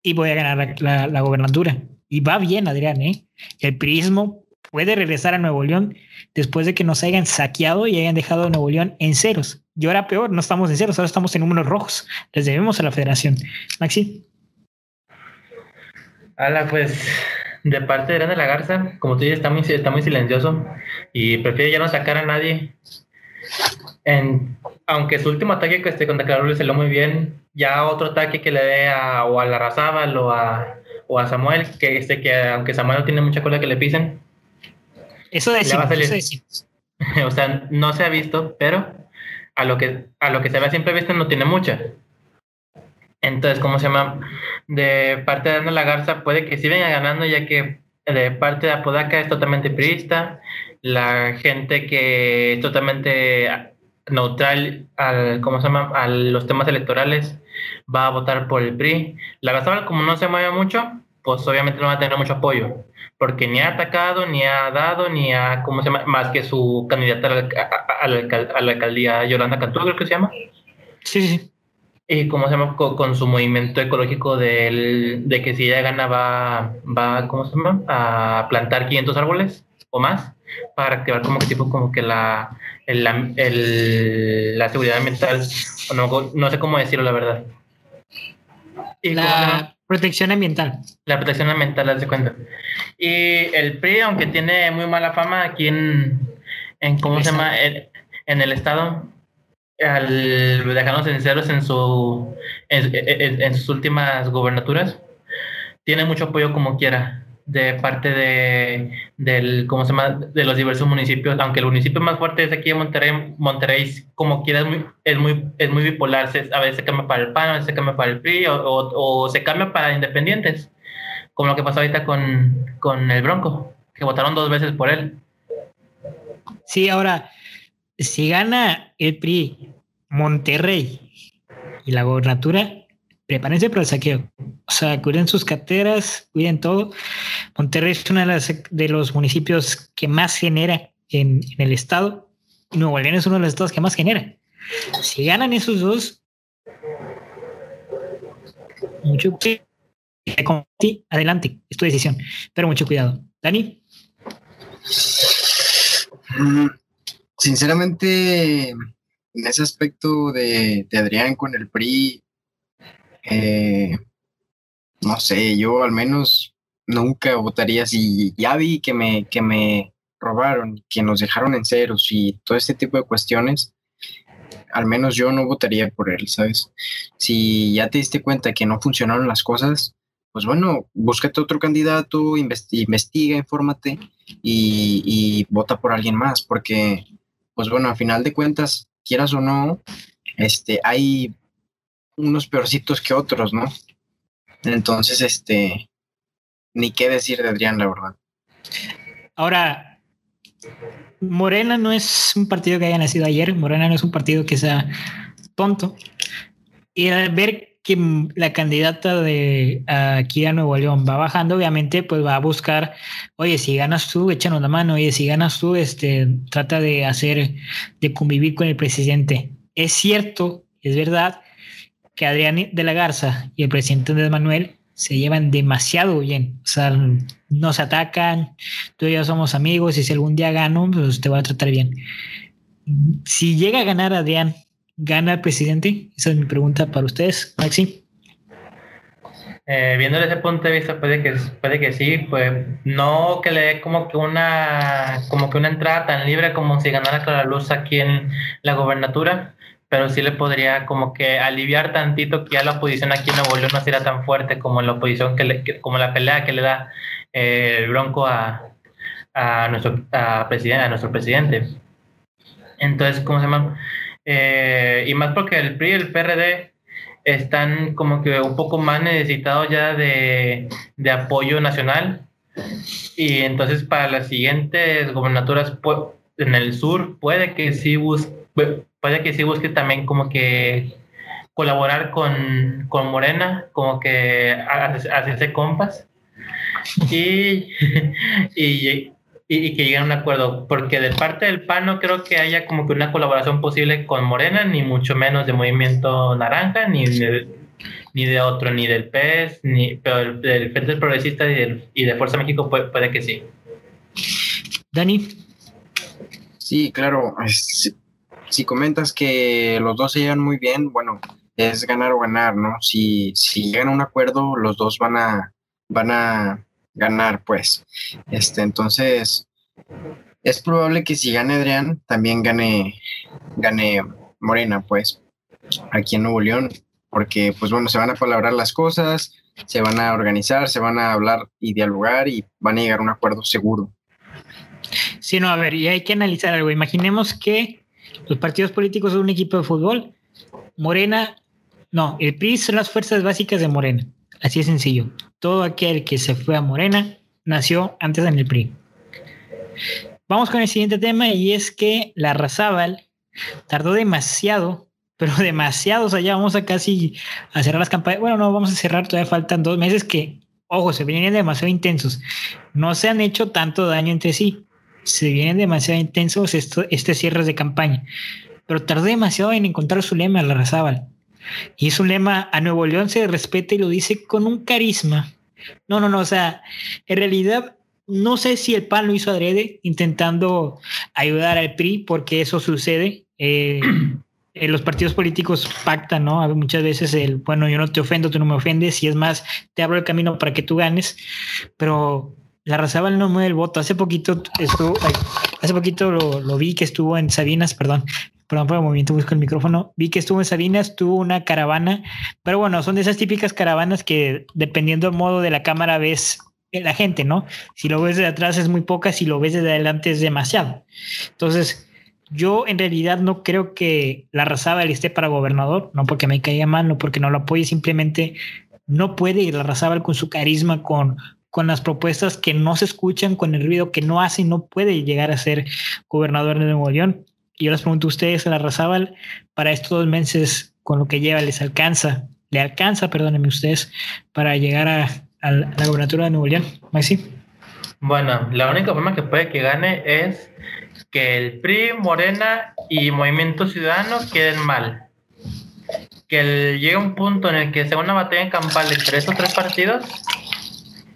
y voy a ganar la, la, gobernatura. Y va bien, Adrián, ¿eh? El prismo puede regresar a Nuevo León después de que nos hayan saqueado y hayan dejado a Nuevo León en ceros. Y ahora peor, no estamos en ceros, ahora estamos en números rojos. Les debemos a la federación. Maxi. Hola, pues de parte de Adrián de la Garza, como tú dices, está muy, está muy silencioso y prefiere ya no sacar a nadie. En, aunque su último ataque que este, contra Carlos le salió muy bien, ya otro ataque que le dé a, o a Larrazábal o a, o a Samuel, que este que aunque Samuel no tiene mucha cola que le pisen. Eso decimos, O sea, no se ha visto, pero a lo que, a lo que se ve siempre visto no tiene mucha. Entonces, ¿cómo se llama? De parte de Ana La Garza puede que sí ganando, ya que de parte de Apodaca es totalmente priista. La gente que es totalmente neutral al, ¿cómo se llama? a los temas electorales va a votar por el PRI. La Garza, como no se mueve mucho, pues obviamente no va a tener mucho apoyo, porque ni ha atacado, ni ha dado, ni ha, ¿cómo se llama? Más que su candidata a la, alcaldía, Yolanda Cantú, creo que se llama. Sí, sí. Y cómo se llama con, su movimiento ecológico de que si ella gana va, va ¿cómo se llama? a plantar 500 árboles o más para activar como que tipo como que la, el, la seguridad ambiental, no, no sé cómo decirlo la verdad. Y la protección ambiental. La protección ambiental, haz de cuenta. Y el PRI, aunque tiene muy mala fama aquí en, en ¿cómo se llama? en el estado, al dejarnos sinceros en su en, sus últimas gobernaturas tiene mucho apoyo como quiera de parte de del cómo se llama de los diversos municipios aunque el municipio más fuerte es aquí en Monterrey Monterrey como quiera es muy es muy, es muy bipolar a veces se cambia para el PAN a veces se cambia para el PRI o, o, se cambia para independientes como lo que pasó ahorita con, con el Bronco que votaron dos veces por él. Sí ahora si gana el PRI, Monterrey y la gobernatura, prepárense para el saqueo. O sea, cuiden sus carteras, cuiden todo. Monterrey es uno de, los municipios que más genera en, el estado. Nuevo León es uno de los estados que más genera. Si ganan esos dos, mucho adelante, es tu decisión. Pero mucho cuidado. Dani. Sinceramente, en ese aspecto de, Adrián con el PRI, eh, no sé, yo al menos nunca votaría si ya vi que me, que me robaron, que nos dejaron en ceros y todo este tipo de cuestiones, al menos yo no votaría por él, ¿sabes? Si ya te diste cuenta que no funcionaron las cosas, pues bueno, búscate otro candidato, investiga, infórmate y, y, vota por alguien más, porque, pues bueno, a final de cuentas, quieras o no, este, hay unos peorcitos que otros, ¿no? Entonces, este, ni qué decir de Adrián, la verdad. Ahora, Morena no es un partido que haya nacido ayer, Morena no es un partido que sea tonto. Y al ver que la candidata de aquí a Nuevo León va bajando, obviamente, pues va a buscar, oye, si ganas tú, échanos la mano, oye, si ganas tú, este, trata de hacer, de convivir con el presidente. Es cierto, es verdad, que Adrián de la Garza y el presidente de Manuel se llevan demasiado bien. O sea, no se atacan, tú y yo somos amigos y si algún día gano, pues te voy a tratar bien. Si llega a ganar Adrián, ¿gana el presidente? Esa es mi pregunta para ustedes, Maxi. Eh, viendo desde ese punto de vista puede que puede que sí pues no que le dé como que una como que una entrada tan libre como si ganara Clara Luz aquí en la gobernatura pero sí le podría como que aliviar tantito que ya la oposición aquí en Nuevo León no será tan fuerte como la oposición que, le, como la pelea que le da eh, el Bronco a, a nuestro a presidente a nuestro presidente entonces cómo se llama eh, y más porque el PRI y el PRD están como que un poco más necesitados ya de, de apoyo nacional. Y entonces para las siguientes gobernaturas en el sur puede que sí busque puede que sí busque también como que colaborar con, con Morena, como que hacerse compas. Y, y, y, que lleguen a un acuerdo, porque de parte del PAN no creo que haya como que una colaboración posible con Morena, ni mucho menos de Movimiento Naranja, ni de, ni de otro, ni del PES, ni, pero del Frente Progresista y, y de Fuerza México puede, puede, que sí. Dani. Sí, claro si comentas que los dos se llevan muy bien, bueno, es ganar o ganar, ¿no? Si, si llegan a un acuerdo, los dos van a, van a ganar, pues. Este, entonces, es probable que si gane Adrián, también gane, gane Morena, pues, aquí en Nuevo León, porque, pues bueno, se van a palabrar las cosas, se van a organizar, se van a hablar y dialogar y van a llegar a un acuerdo seguro. Sí, no, a ver, y hay que analizar algo. Imaginemos que los partidos políticos son un equipo de fútbol. Morena, no, el PRI son las fuerzas básicas de Morena. Así de sencillo. Todo aquel que se fue a Morena nació antes en el PRI. Vamos con el siguiente tema y es que la Razábal tardó demasiado, pero demasiado. O vamos a casi a cerrar las campañas. Bueno, no, vamos a cerrar, todavía faltan dos meses que, ojo, se vienen demasiado intensos. No se han hecho tanto daño entre sí se vienen demasiado intensos esto, este cierres de campaña. Pero tardó demasiado en encontrar su lema, la Razábal. Y es un lema, a Nuevo León se respeta y lo dice con un carisma. No, no, no, o sea, en realidad no sé si el PAN lo hizo adrede intentando ayudar al PRI, porque eso sucede. Eh, en los partidos políticos pactan, ¿no? Muchas veces el, bueno, yo no te ofendo, tú no me ofendes, y es más, te abro el camino para que tú ganes, pero la Razábal no mueve el voto. Hace poquito estuvo, hace poquito lo, vi que estuvo en Sabinas, perdón, perdón por el movimiento, busco el micrófono. Vi que estuvo en Sabinas, tuvo una caravana, pero bueno, son de esas típicas caravanas que dependiendo del modo de la cámara ves la gente, ¿no? Si lo ves de atrás es muy poca, si lo ves desde adelante es demasiado. Entonces, yo en realidad no creo que la Razábal esté para gobernador, no porque me caiga mal, no porque no lo apoye, simplemente no puede ir la Razábal con su carisma, con con las propuestas que no se escuchan, con el ruido que no hace, no puede llegar a ser gobernador de Nuevo León. Y yo les pregunto a ustedes, a la Razábal, para estos dos meses, con lo que lleva, ¿les alcanza? ¿Le alcanza, perdónenme ustedes, para llegar a, la gobernatura de Nuevo León? Maxi. Bueno, la única forma que puede que gane es que el PRI, Morena y Movimiento Ciudadano queden mal. Que llegue un punto en el que sea una batalla en campal entre esos tres partidos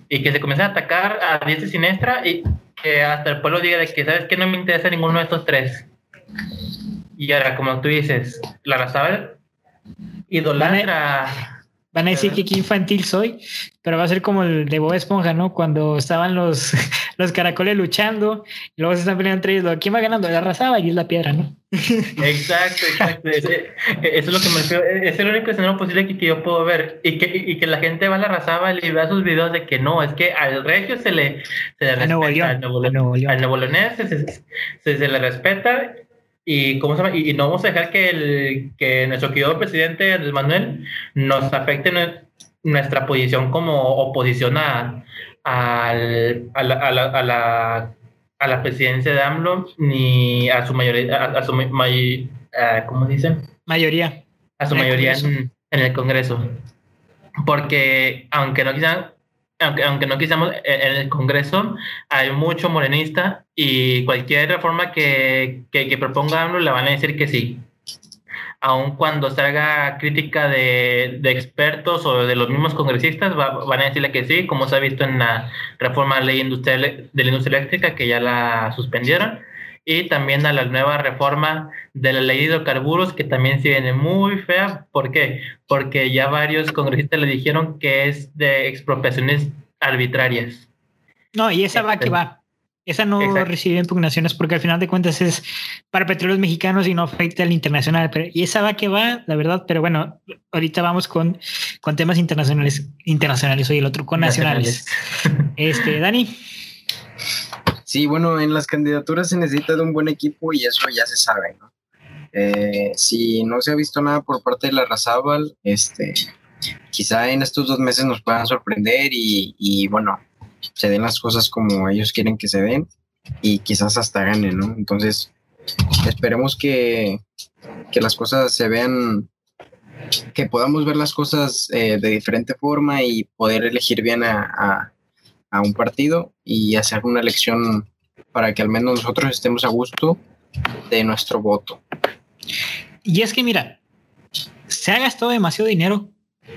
y que se comiencen a atacar a diestra y siniestra y que hasta el pueblo diga de que, ¿sabes que No me interesa ninguno de estos tres. Y ahora, como tú dices, la Razabal idolatra... Van a decir que qué infantil soy, pero va a ser como el de Bob Esponja, ¿no? Cuando estaban los, los caracoles luchando, y luego se están peleando entre ellos. ¿Quién va ganando? La arrasaba y es la piedra, ¿no? Exacto, exacto. eso es lo que me refiero. Es el único escenario posible que, yo puedo ver. Y que, y que la gente va a la arrasaba y vea sus videos de que no, es que al regio se le, se le respeta. Al Nuevo, León. se, se, le respeta y, ¿cómo se llama? Y, no vamos a dejar que, el, que nuestro querido presidente Andrés Manuel nos afecte nuestra posición como oposición a, a, la, a, la, a, la, presidencia de AMLO ni a su mayoría, a, su ¿cómo dice? Mayoría. A su mayoría en, en, el Congreso. Porque aunque no quieran aunque, aunque no quisiéramos, en el Congreso hay mucho morenista y cualquier reforma que, que, que proponga AMLO le van a decir que sí. Aun cuando se haga crítica de, de expertos o de los mismos congresistas, van a decirle que sí, como se ha visto en la reforma de la ley industrial, de la industria eléctrica, que ya la suspendieron y también a la nueva reforma de la ley de hidrocarburos, que también se viene muy fea. ¿Por qué? Porque ya varios congresistas le dijeron que es de expropiaciones arbitrarias. No, y esa va que va. Esa no recibe impugnaciones porque al final de cuentas es para petróleos mexicanos y no afecta al internacional. Pero, y esa va que va, la verdad, pero bueno, ahorita vamos con, con temas internacionales, internacionales, hoy el otro con nacionales. este, Dani. Sí, bueno, en las candidaturas se necesita de un buen equipo y eso ya se sabe. Eh, si no se ha visto nada por parte de la Razábal, este, quizá en estos dos meses nos puedan sorprender y, bueno, se den las cosas como ellos quieren que se den y quizás hasta ganen, ¿no? Entonces, esperemos que, las cosas se vean, que podamos ver las cosas eh, de diferente forma y poder elegir bien a un partido y hacer una elección para que al menos nosotros estemos a gusto de nuestro voto. Y es que mira, se ha gastado demasiado dinero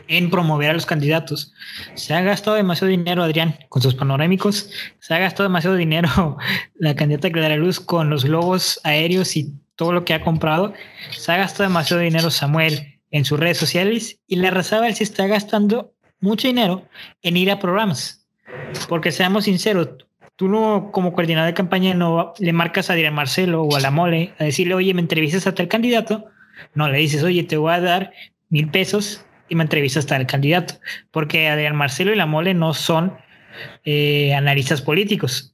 en promover a los candidatos. Se ha gastado demasiado dinero, Adrián, con sus panorámicos. Se ha gastado demasiado dinero la candidata Clara Luz con los globos aéreos y todo lo que ha comprado. Se ha gastado demasiado dinero Samuel en sus redes sociales y la Razabal se está gastando mucho dinero en ir a programas. Porque seamos sinceros, tú no, como coordinador de campaña, no le marcas a Adrián Marcelo o a la mole a decirle, oye, me entrevistas a tal candidato. No, le dices, oye, te voy a dar mil pesos y me entrevistas a tal candidato. Porque Adrián Marcelo y la mole no son eh, analistas políticos.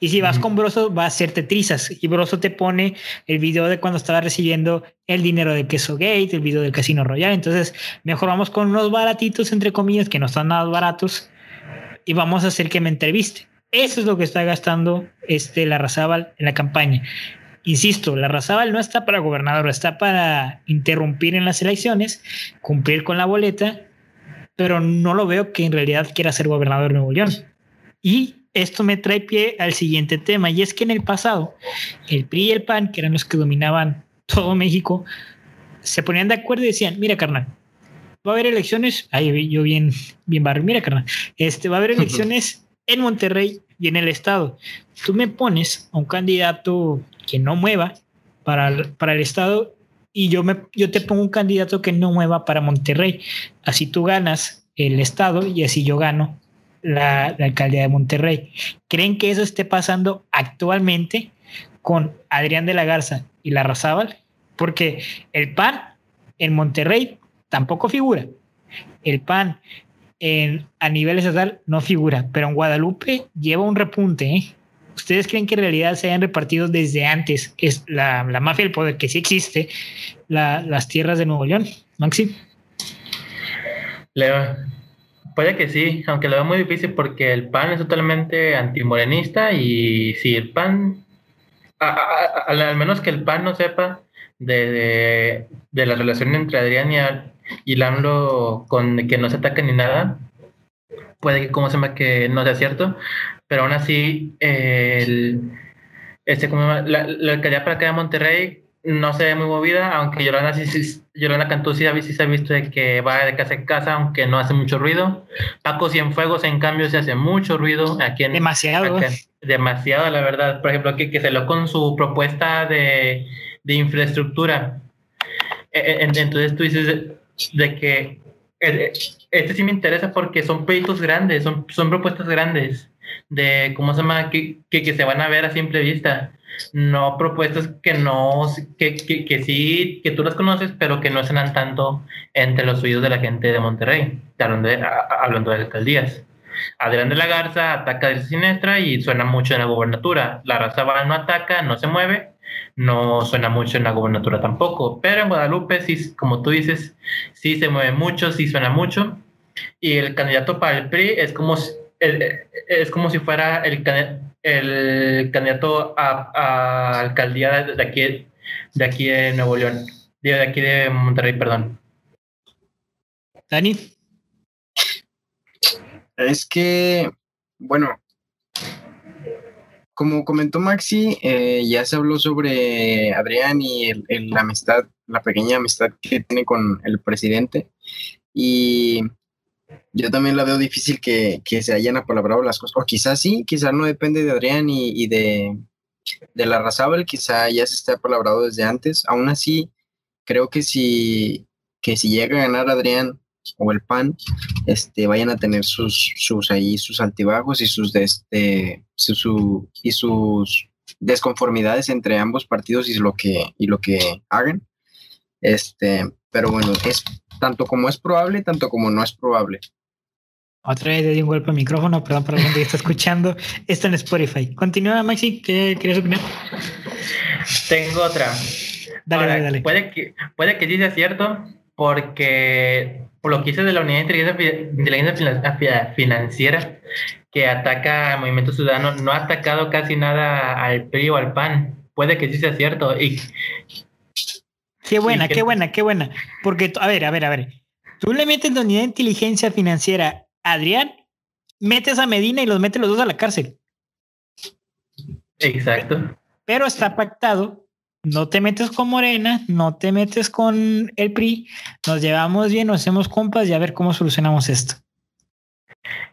Y si vas con Broso, va a hacerte trizas. Y Broso te pone el video de cuando estaba recibiendo el dinero de Queso Gate, el video del Casino Royal. Entonces, mejor vamos con unos baratitos, entre comillas, que no están nada baratos, y vamos a hacer que me entreviste. Eso es lo que está gastando este la Razábal en la campaña. Insisto, la Razábal no está para gobernador, está para interrumpir en las elecciones, cumplir con la boleta, pero no lo veo que en realidad quiera ser gobernador de Nuevo León. Y esto me trae pie al siguiente tema, y es que en el pasado, el PRI y el PAN, que eran los que dominaban todo México, se ponían de acuerdo y decían, mira carnal, va a haber elecciones, ahí yo bien, bien barrio, mira carnal, este, va a haber elecciones en Monterrey y en el estado. Tú me pones a un candidato que no mueva para el, para el estado y yo, me, yo te pongo un candidato que no mueva para Monterrey. Así tú ganas el estado y así yo gano la, la alcaldía de Monterrey. ¿Creen que eso esté pasando actualmente con Adrián de la Garza y la Razábal? Porque el PAN en Monterrey tampoco figura. El PAN en, a nivel estatal no figura, pero en Guadalupe lleva un repunte. ¿eh? ¿Ustedes creen que en realidad se hayan repartido desde antes es la, la mafia del poder, que sí existe, las tierras de Nuevo León? Maxi. Leo, puede que sí, aunque lo veo muy difícil porque el PAN es totalmente antimorenista y si el PAN, al menos que el PAN no sepa de, de, la relación entre Adrián y, y el AMLO con que no se ataque ni nada, puede que, como se llama, que no sea cierto, pero aún así, el, este, como, la, la alcaldía para acá de Monterrey no se ve muy movida, aunque Yolanda, sí, Yolanda Cantú sí, sí se ha visto de que va de casa en casa, aunque no hace mucho ruido. Paco Cienfuegos, en cambio, se hace mucho ruido aquí en... Demasiado. demasiado, la verdad. Por ejemplo, que, que se lo con su propuesta de, de infraestructura. E, e, entonces tú dices, de que este sí me interesa porque son proyectos grandes, son, son propuestas grandes. de ¿cómo se llama? Que, que, se van a ver a simple vista. No propuestas que no, que, que, que, sí, que tú las conoces, pero que no suenan tanto entre los oídos de la gente de Monterrey, hablando de, hablando de alcaldías. Adrián de la Garza ataca de Sinestra y suena mucho en la gobernatura. La raza no ataca, no se mueve, no suena mucho en la gobernatura tampoco. Pero en Guadalupe, sí, como tú dices, sí se mueve mucho, sí suena mucho. Y el candidato para el PRI es como, es como si fuera el, el candidato a, alcaldía de aquí, de aquí de Nuevo León, de aquí de Monterrey, perdón. Dani. Es que, bueno, como comentó Maxi, eh, ya se habló sobre Adrián y la amistad, la pequeña amistad que tiene con el presidente. Y yo también la veo difícil que, se hayan apalabrado las cosas. O quizás sí, quizás no depende de Adrián y, de, de la Razábal, quizá ya se esté apalabrado desde antes. Aún así, creo que si, que si llega a ganar Adrián o el PAN este, vayan a tener sus, sus ahí sus altibajos y sus, este, su, y sus desconformidades entre ambos partidos y lo que, y lo que hagan. Este, pero bueno, es tanto como es probable, tanto como no es probable. Otra vez le di un golpe al micrófono, perdón para la gente que está escuchando. Esto en Spotify. Continúa, Maxi, ¿qué querías opinar? Tengo otra. Dale, dale, dale. Puede que, puede que sí sea cierto, porque por lo que hice de la Unidad de Inteligencia, Financiera, que ataca al Movimiento Ciudadano, no ha atacado casi nada al PRI o al PAN. Puede que sí sea cierto. Y, qué buena, qué buena, qué buena. Porque, a ver, a ver, a ver. Tú le metes la Unidad de Inteligencia Financiera a Adrián, metes a Medina y los metes los dos a la cárcel. Exacto. Pero está pactado no te metes con Morena, no te metes con el PRI, nos llevamos bien, nos hacemos compas y a ver cómo solucionamos esto.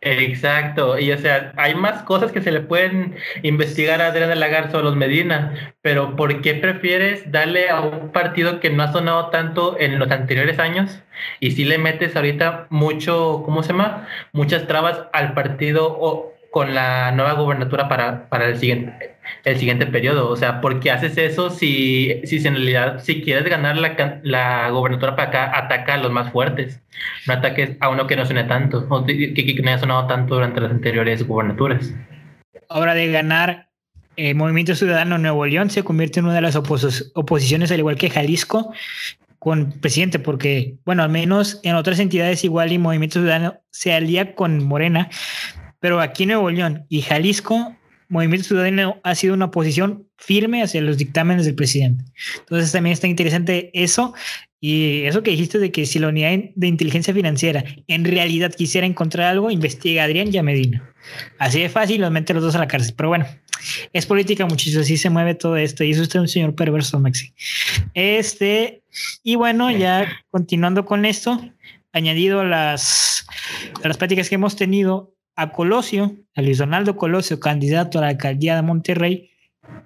Exacto, y o sea, hay más cosas que se le pueden investigar a Adrián de la Garza o a los Medina, pero ¿por qué prefieres darle a un partido que no ha sonado tanto en los anteriores años y si le metes ahorita mucho, ¿cómo se llama? Muchas trabas al partido o con la nueva gobernatura para, para el siguiente el siguiente periodo. O sea, ¿por qué haces eso si, si en realidad, si quieres ganar la, la gobernatura para acá, ataca a los más fuertes? No ataques a uno que no suene tanto, o que, que no haya sonado tanto durante las anteriores gobernaturas. Ahora de ganar el eh, Movimiento Ciudadano Nuevo León se convierte en una de las oposiciones, al igual que Jalisco, con presidente, porque, bueno, al menos en otras entidades igual y Movimiento Ciudadano se alía con Morena, pero aquí Nuevo León y Jalisco Movimiento Ciudadano ha sido una posición firme hacia los dictámenes del presidente. Entonces también está interesante eso y eso que dijiste de que si la unidad de inteligencia financiera en realidad quisiera encontrar algo, investiga a Adrián y a Medina. Así de fácil, los mete los dos a la cárcel. Pero bueno, es política, muchísimo, así se mueve todo esto y eso está un señor perverso, Maxi. Este, y bueno, ya continuando con esto, añadido a las, a las pláticas que hemos tenido, a Colosio, a Luis Donaldo Colosio, candidato a la alcaldía de Monterrey,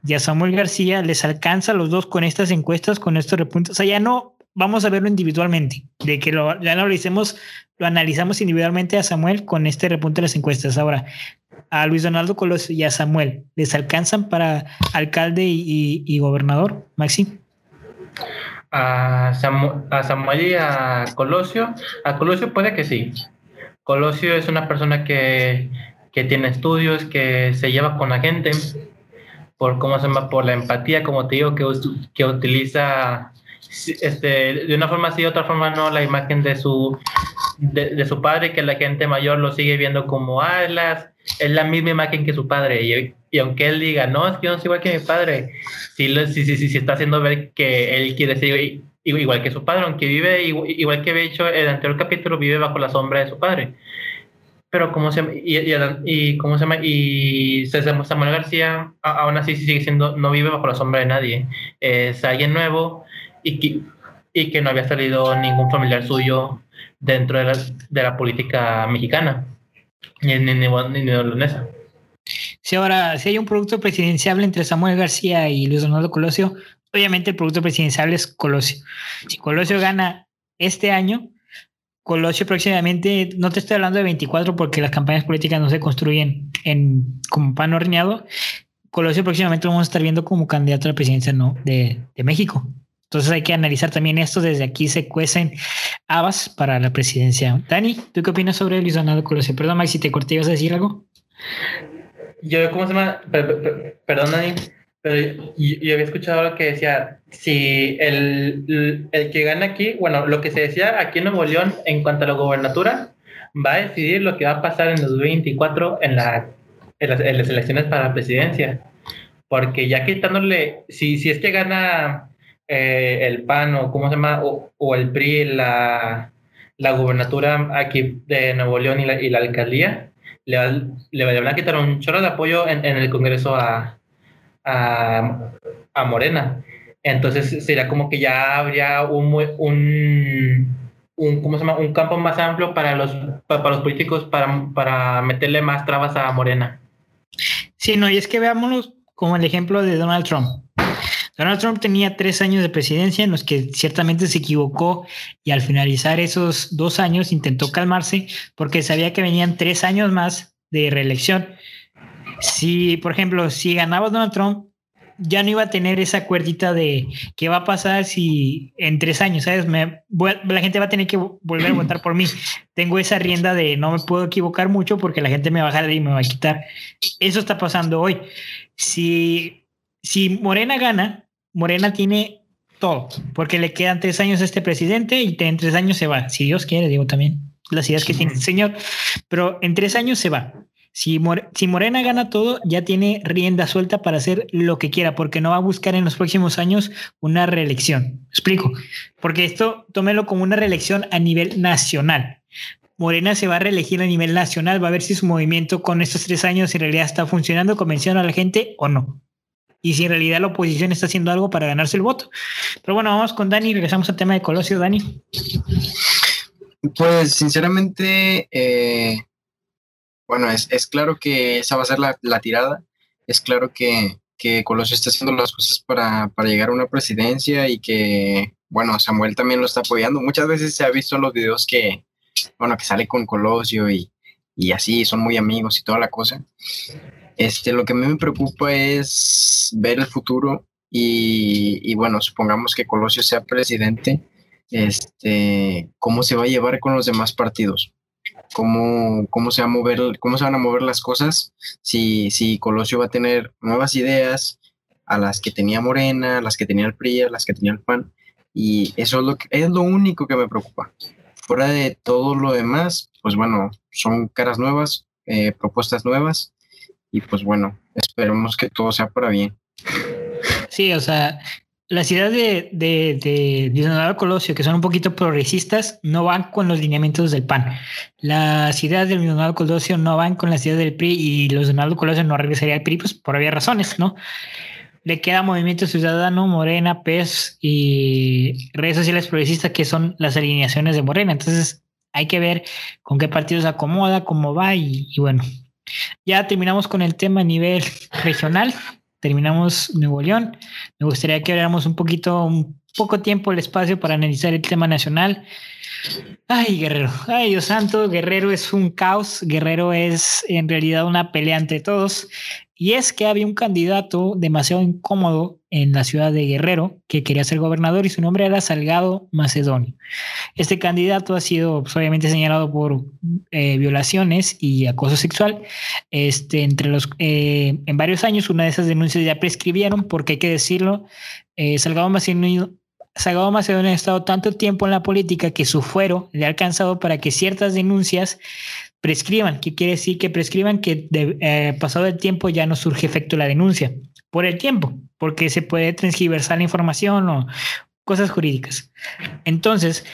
y a Samuel García, les alcanza los dos con estas encuestas, con estos repuntos. O sea, ya no vamos a verlo individualmente, de que lo, ya lo hicimos, lo analizamos individualmente a Samuel con este repunte de las encuestas. Ahora, a Luis Donaldo Colosio y a Samuel, ¿les alcanzan para alcalde y, gobernador, Maxi? A Samuel y a Colosio, a Colosio puede que sí, Colosio es una persona que, tiene estudios, que se lleva con la gente, por cómo se llama, por la empatía, como te digo, que, que utiliza este, de una forma sí, de otra forma no, la imagen de su, de, su padre, que la gente mayor lo sigue viendo como, ah, es la, misma imagen que su padre. Y, y, aunque él diga, no, es que yo no soy igual que mi padre, sí, sí, sí, sí está haciendo ver que él quiere ser igual que su padre, aunque vive, igual que había dicho el anterior capítulo, vive bajo la sombra de su padre. Pero como se y, y, y cómo se llama y Samuel García aún así sigue siendo no vive bajo la sombra de nadie. Es alguien nuevo y que, y que no había salido ningún familiar suyo dentro de la, de la política mexicana ni ni, ni, ni, ni Si ahora, si hay un producto presidencial entre Samuel García y Luis Donaldo Colosio, obviamente el producto presidencial es Colosio. Si Colosio gana este año, Colosio próximamente, no te estoy hablando de 24 porque las campañas políticas no se construyen en como pan horneado. Colosio próximamente lo vamos a estar viendo como candidato a la presidencia ¿no? de, de México. Entonces hay que analizar también esto. Desde aquí se cuecen habas para la presidencia. Dani, ¿tú qué opinas sobre Luis Donaldo Colosio? Perdón, Mike, si te corté, ¿ibas a decir algo? Yo, ¿cómo se llama? Perdón, Dani, pero yo, había escuchado lo que decía, si el, el, que gana aquí, bueno, lo que se decía aquí en Nuevo León en cuanto a la gobernatura, va a decidir lo que va a pasar en 2024 en, la, en, las, elecciones para la presidencia. Porque ya quitándole, si, si es que gana eh, el PAN o cómo se llama, o, el PRI, la, la gubernatura aquí de Nuevo León y la, y la alcaldía, le, le, van a quitar un chorro de apoyo en, en el Congreso a, a, a, Morena. Entonces sería como que ya habría un, un, un, ¿cómo se llama? un campo más amplio para los, para, los políticos para, para meterle más trabas a Morena. Sí, no, y es que veámoslo como el ejemplo de Donald Trump. Donald Trump tenía tres años de presidencia en los que ciertamente se equivocó y al finalizar esos dos años intentó calmarse porque sabía que venían tres años más de reelección. Si, por ejemplo, si ganaba Donald Trump, ya no iba a tener esa cuerdita de qué va a pasar si en tres años, ¿sabes? Me, la gente va a tener que volver a votar por mí. Tengo esa rienda de no me puedo equivocar mucho porque la gente me va a dejar y me va a quitar. Eso está pasando hoy. Si, si Morena gana, Morena tiene todo, porque le quedan tres años a este presidente y en tres años se va. Si Dios quiere, digo también las ideas que tiene el señor, pero en tres años se va. Si, Morena gana todo, ya tiene rienda suelta para hacer lo que quiera, porque no va a buscar en los próximos años una reelección. explico? Porque esto tómelo como una reelección a nivel nacional. Morena se va a reelegir a nivel nacional, va a ver si su movimiento con estos tres años en realidad está funcionando, convenciendo a la gente o no y si en realidad la oposición está haciendo algo para ganarse el voto. Pero bueno, vamos con Dani, regresamos al tema de Colosio, Dani. Pues sinceramente, eh, bueno, es, claro que esa va a ser la, tirada, es claro que, que, Colosio está haciendo las cosas para, llegar a una presidencia y que, bueno, Samuel también lo está apoyando. Muchas veces se ha visto en los videos que, bueno, que sale con Colosio y, y así, son muy amigos y toda la cosa. Este, lo que a mí me preocupa es ver el futuro y, bueno, supongamos que Colosio sea presidente, este, ¿cómo se va a llevar con los demás partidos? ¿Cómo, cómo, se, va a mover, cómo se van a mover las cosas si, si Colosio va a tener nuevas ideas a las que tenía Morena, a las que tenía el PRI, a las que tenía el PAN? Y eso es lo, es lo único que me preocupa. Fuera de todo lo demás, pues bueno, son caras nuevas, eh, propuestas nuevas y pues bueno, esperemos que todo sea para bien. Sí, o sea, las ideas de, de, de, Colosio, que son un poquito progresistas, no van con los lineamientos del PAN. Las ideas del Donaldo Colosio no van con las ideas del PRI y los Donaldo Colosio no regresaría al PRI pues, por había razones, ¿no? Le queda Movimiento Ciudadano, Morena, PES y redes sociales progresistas, que son las alineaciones de Morena. Entonces, hay que ver con qué partido se acomoda, cómo va y bueno, ya terminamos con el tema a nivel regional, terminamos Nuevo León. Me gustaría que habláramos un poquito, un poco tiempo el espacio para analizar el tema nacional. Ay, Guerrero, ay, Dios santo, Guerrero es un caos, Guerrero es en realidad una pelea entre todos. Y es que había un candidato demasiado incómodo en la ciudad de Guerrero que quería ser gobernador y su nombre era Salgado Macedonio. Este candidato ha sido pues, obviamente señalado por eh, violaciones y acoso sexual. Este, entre los, eh, en varios años una de esas denuncias ya prescribieron porque hay que decirlo, eh, Salgado Macedonio Salgado Macedonio ha estado tanto tiempo en la política que su fuero le ha alcanzado para que ciertas denuncias prescriban. ¿Qué quiere decir que prescriban? Que eh, pasado el tiempo ya no surge efecto la denuncia por el tiempo, porque se puede transgiversar la información o cosas jurídicas. Entonces,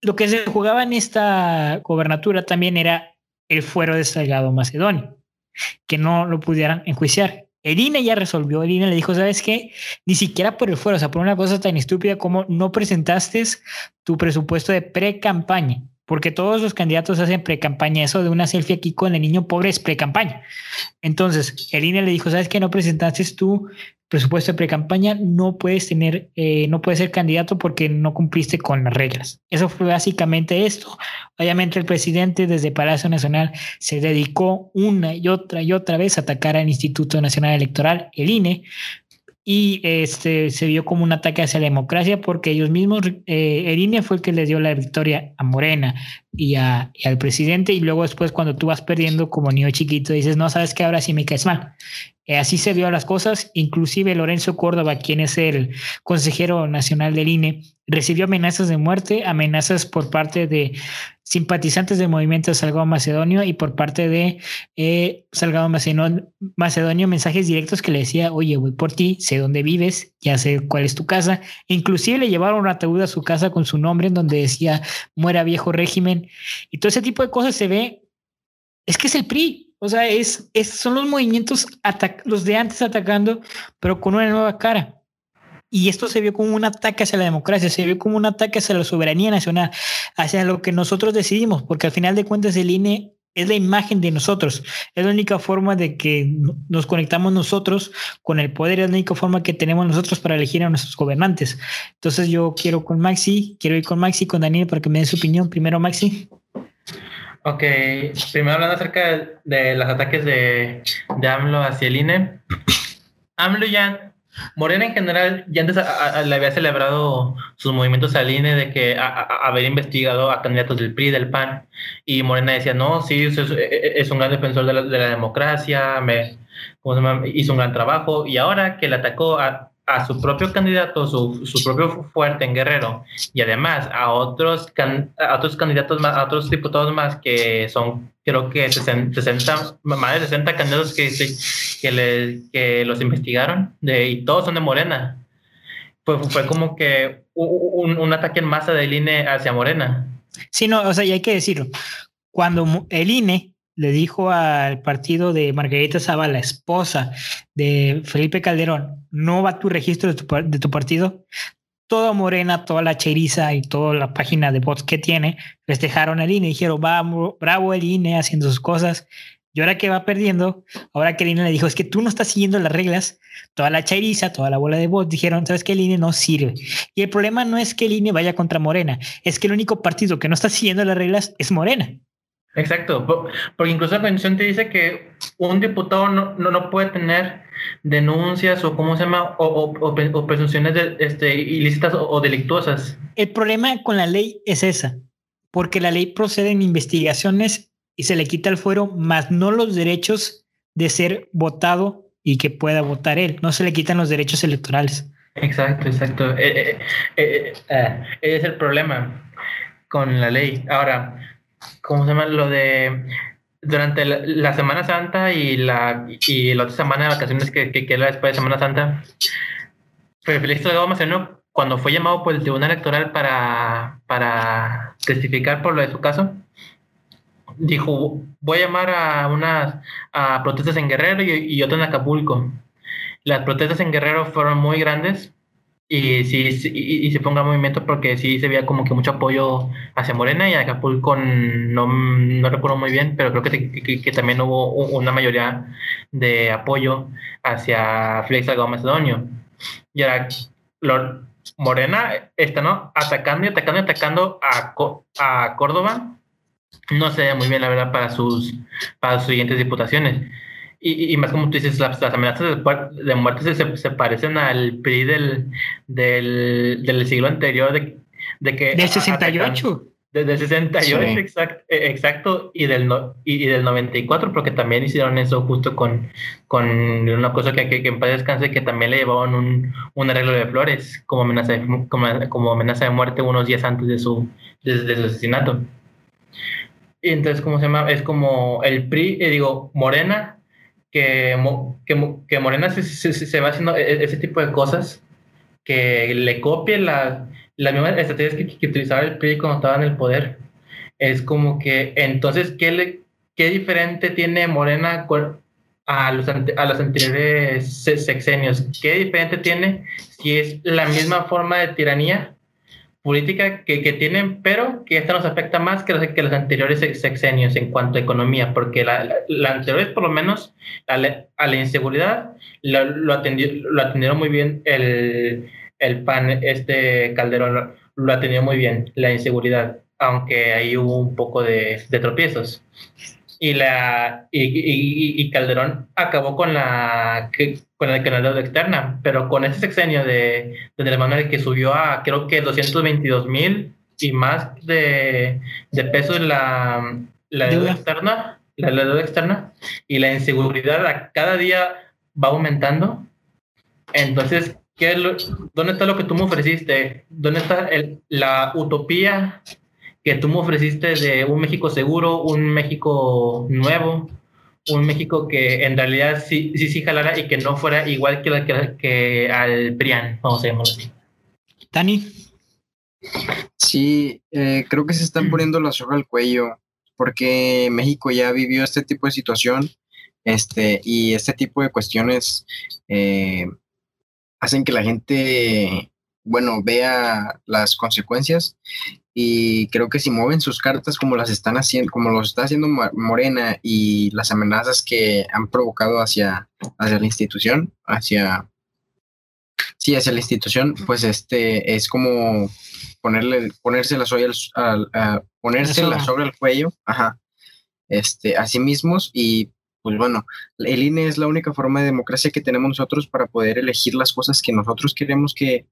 lo que se jugaba en esta gobernatura también era el fuero de Salgado Macedonio, que no lo pudieran enjuiciar. El INE ya resolvió, el INE le dijo, ¿sabes qué? Ni siquiera por el fuero, o sea, por una cosa tan estúpida como no presentaste tu presupuesto de pre-campaña porque todos los candidatos hacen pre-campaña. Eso de una selfie aquí con el niño pobre es pre-campaña. Entonces, el INE le dijo, ¿sabes qué? No presentaste tú presupuesto de pre-campaña, no puedes tener, eh, no puedes ser candidato porque no cumpliste con las reglas. Eso fue básicamente esto. Obviamente el presidente desde Palacio Nacional se dedicó una y otra y otra vez a atacar al Instituto Nacional Electoral, el INE, y este se vio como un ataque hacia la democracia porque ellos mismos, eh, el INE fue el que le dio la victoria a Morena y, a, y al presidente y luego después cuando tú vas perdiendo como niño chiquito dices, no, sabes que ahora sí me caes mal. Eh, así se vio las cosas, inclusive Lorenzo Córdoba, quien es el consejero nacional del INE, recibió amenazas de muerte, amenazas por parte de simpatizantes del movimiento Salgado Macedonio y por parte de eh, Salgado Macedonio, mensajes directos que le decía, oye, voy por ti, sé dónde vives, ya sé cuál es tu casa. inclusive le llevaron un ataúd a su casa con su nombre en donde decía, muera viejo régimen. Y todo ese tipo de cosas se ve, es que es el PRI, o sea, es, es, son los movimientos, los de antes atacando, pero con una nueva cara. Y esto se vio como un ataque hacia la democracia, se vio como un ataque hacia la soberanía nacional, hacia lo que nosotros decidimos, porque al final de cuentas el INE es la imagen de nosotros, es la única forma de que nos conectamos nosotros con el poder, es la única forma que tenemos nosotros para elegir a nuestros gobernantes. Entonces yo quiero con Maxi, quiero ir con Maxi, con Daniel para que me den su opinión. Primero Maxi. Ok, primero hablando acerca de, los ataques de, de, AMLO hacia el INE. AMLO ya, Morena en general, ya antes le había celebrado sus movimientos al INE de que haber investigado a candidatos del PRI, del PAN, y Morena decía, no, sí, es, es un gran defensor de de la democracia, me, hizo un gran trabajo, y ahora que le atacó a, a su propio candidato, su, su, propio fuerte en Guerrero, y además a otros, a otros candidatos más, a otros diputados más que son, creo que 60, más de 60 candidatos que, que, le, que los investigaron, de, y todos son de Morena. Fue, fue como que un, un ataque en masa del INE hacia Morena. Sí, no, o sea, y hay que decirlo. Cuando el INE le dijo al partido de Margarita Zavala, esposa de Felipe Calderón, no va tu registro de tu, partido, toda Morena, toda la cheriza y toda la página de bots que tiene, festejaron al INE y dijeron, vamos, bravo el INE haciendo sus cosas. Y ahora que va perdiendo, ahora que el INE le dijo, es que tú no estás siguiendo las reglas, toda la cheriza, toda la bola de bots dijeron, sabes que el INE no sirve. Y el problema no es que el INE vaya contra Morena, es que el único partido que no está siguiendo las reglas es Morena. Exacto, porque incluso la constitución te dice que un diputado no, no, puede tener denuncias o cómo se llama o, o, presunciones de, este, ilícitas o, delictuosas. El problema con la ley es esa, porque la ley procede en investigaciones y se le quita el fuero, más no los derechos de ser votado y que pueda votar él, no se le quitan los derechos electorales. Exacto, exacto. Eh, eh, eh, es el problema con la ley. Ahora, ¿cómo se llama? Lo de durante la, Semana Santa y la, y la otra semana de vacaciones que, que, que era después de Semana Santa, Félix Salgado Macedonio, cuando fue llamado por el Tribunal Electoral para, para testificar por lo de su caso, dijo, voy a llamar a unas a protestas en Guerrero y, y otras en Acapulco. Las protestas en Guerrero fueron muy grandes y sí, y, se ponga movimiento porque sí se veía como que mucho apoyo hacia Morena y Acapulco no, no recuerdo muy bien, pero creo que, que, también hubo una mayoría de apoyo hacia Félix Salgado Macedonio. Y ahora Morena está ¿no? atacando y atacando y atacando a, a Córdoba. No se ve muy bien, la verdad, para sus, para sus siguientes diputaciones. Y, y, más como tú dices, las, amenazas de, muerte se, se, parecen al PRI del, del, del siglo anterior, de, de que... Del 68. Desde el 68, exacto, exacto, y del, no, y, del 94, porque también hicieron eso justo con, con una cosa que, que, en paz descanse, que también le llevaban un, un arreglo de flores como amenaza de, como, como amenaza de muerte unos días antes de su, de, su asesinato. Y entonces, ¿cómo se llama? Es como el PRI, eh, digo, Morena, que, que, que Morena se, se, va haciendo e, e, ese tipo de cosas, que le copie la, las mismas estrategias que, que, utilizaba el PRI cuando estaba en el poder. Es como que, entonces, ¿qué, le, qué diferente tiene Morena a los, a los anteriores sexenios? ¿Qué diferente tiene si es la misma forma de tiranía? Política que, que, tienen, pero que esta nos afecta más que los, que los anteriores sexenios en cuanto a economía, porque la, la, anterior, por lo menos, a la, a la inseguridad lo, lo, atendió, lo atendieron muy bien el, el PAN, este Calderón lo, atendió muy bien, la inseguridad, aunque ahí hubo un poco de, de tropiezos. Y la y, y, Calderón acabó con la con el canal externa, pero con ese sexenio de, de Andrés Manuel que subió a creo que 222 mil y más de, de pesos la, la deuda externa, la, deuda externa y la inseguridad a cada día va aumentando. Entonces, ¿qué ¿dónde está lo que tú me ofreciste? ¿Dónde está el, la utopía que tú me ofreciste de un México seguro, un México nuevo, un México que en realidad sí, sí, sí jalara y que no fuera igual que, la, que, que al PRIAN, vamos a llamarlo así. Dani. Sí, eh, creo que se están poniendo la soga al cuello porque México ya vivió este tipo de situación este, y este tipo de cuestiones eh, hacen que la gente, bueno, vea las consecuencias y creo que si mueven sus cartas como las están haciendo, como lo está haciendo Morena y las amenazas que han provocado hacia, hacia la institución, hacia sí, hacia la institución, pues este es como ponerle, ponérsela sobre el, al, ponérsela sobre el cuello, ajá, este, a sí mismos y pues bueno, el INE es la única forma de democracia que tenemos nosotros para poder elegir las cosas que nosotros queremos que,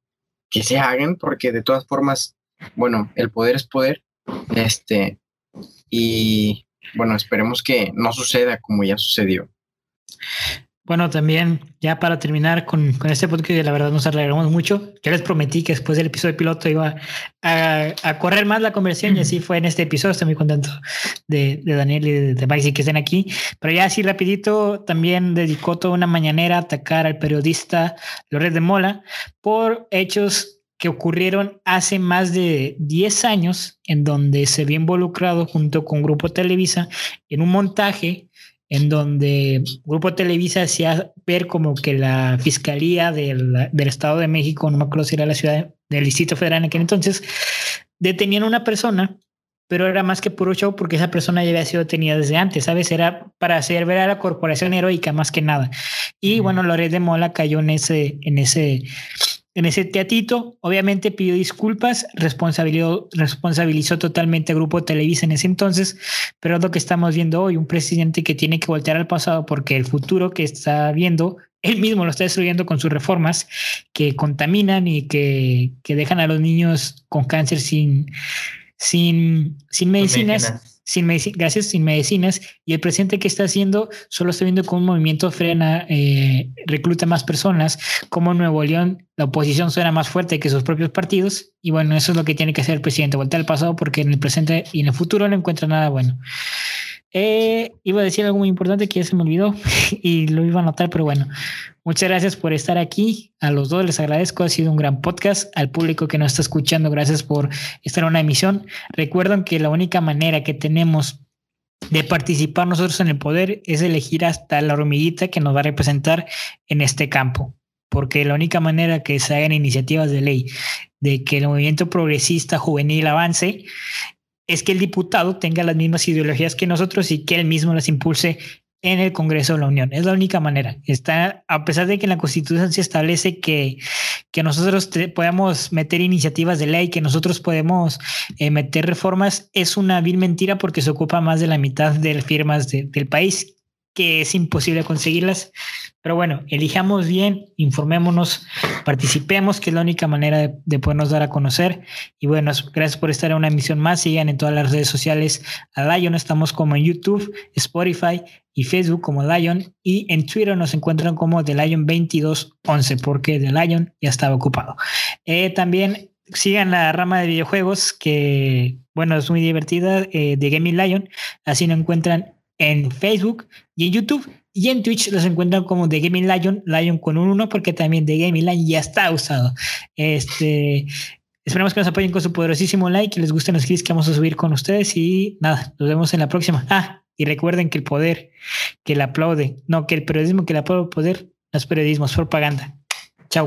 que se hagan, porque de todas formas bueno, el poder es poder. Este, y bueno, esperemos que no suceda como ya sucedió. Bueno, también ya para terminar con, con este podcast, la verdad nos alegramos mucho. Ya les prometí que después del episodio piloto iba a, correr más la conversión y así fue en este episodio. Estoy muy contento de, Daniel y de, de Maxi que estén aquí. Pero ya así rapidito, también dedicó toda una mañanera a atacar al periodista Loret de Mola por hechos que ocurrieron hace más de 10 años, en donde se había involucrado junto con Grupo Televisa en un montaje en donde Grupo Televisa hacía ver como que la Fiscalía del, del Estado de México, no me acuerdo si era la ciudad del Distrito Federal en aquel entonces, detenían a una persona, pero era más que puro show porque esa persona ya había sido detenida desde antes, ¿sabes? Era para hacer ver a la corporación heroica más que nada. Y bueno, Loret de Mola cayó en ese, en ese en ese teatito, obviamente pidió disculpas, responsabilizó, totalmente a Grupo Televisa en ese entonces, pero es lo que estamos viendo hoy, un presidente que tiene que voltear al pasado porque el futuro que está viendo, él mismo lo está destruyendo con sus reformas que contaminan y que, que dejan a los niños con cáncer sin, sin, sin medicinas sin gracias, sin medicinas, y el presidente que está haciendo solo está viendo cómo un movimiento frena, eh, recluta más personas, como en Nuevo León la oposición suena más fuerte que sus propios partidos, y bueno, eso es lo que tiene que hacer el presidente, voltear al pasado porque en el presente y en el futuro no encuentra nada bueno. Eh, iba a decir algo muy importante que ya se me olvidó y lo iba a notar, pero bueno, muchas gracias por estar aquí. A los dos les agradezco, ha sido un gran podcast. Al público que nos está escuchando, gracias por estar en una emisión. Recuerden que la única manera que tenemos de participar nosotros en el poder es elegir hasta la hormiguita que nos va a representar en este campo. Porque la única manera que se hagan iniciativas de ley de que el movimiento progresista juvenil avance es que el diputado tenga las mismas ideologías que nosotros y que él mismo las impulse en el Congreso de la Unión. Es la única manera. Está, a pesar de que en la Constitución se establece que, que nosotros podemos meter iniciativas de ley, que nosotros podemos eh, meter reformas, es una vil mentira porque se ocupa más de la mitad de firmas del país que es imposible conseguirlas. Pero bueno, elijamos bien, informémonos, participemos, que es la única manera de, de, podernos dar a conocer. Y bueno, gracias por estar en una emisión más. Sigan en todas las redes sociales a Lion. Estamos como en YouTube, Spotify y Facebook como Lion. Y en Twitter nos encuentran como The Lion 2211, porque The Lion ya estaba ocupado. Eh, también sigan la rama de videojuegos, que bueno, es muy divertida, eh, de Gaming Lion. Así nos encuentran en Facebook y en YouTube. Y en Twitch los encuentran como The Gaming Lion, Lion con un 1, porque también The Gaming Lion ya está usado. Este, esperamos que nos apoyen con su poderosísimo like, que les gusten los clips que vamos a subir con ustedes. Y nada, nos vemos en la próxima. Ah, y recuerden que el poder que le aplaude, no, que el periodismo que le aplaude el poder no es periodismo, es propaganda. Chao.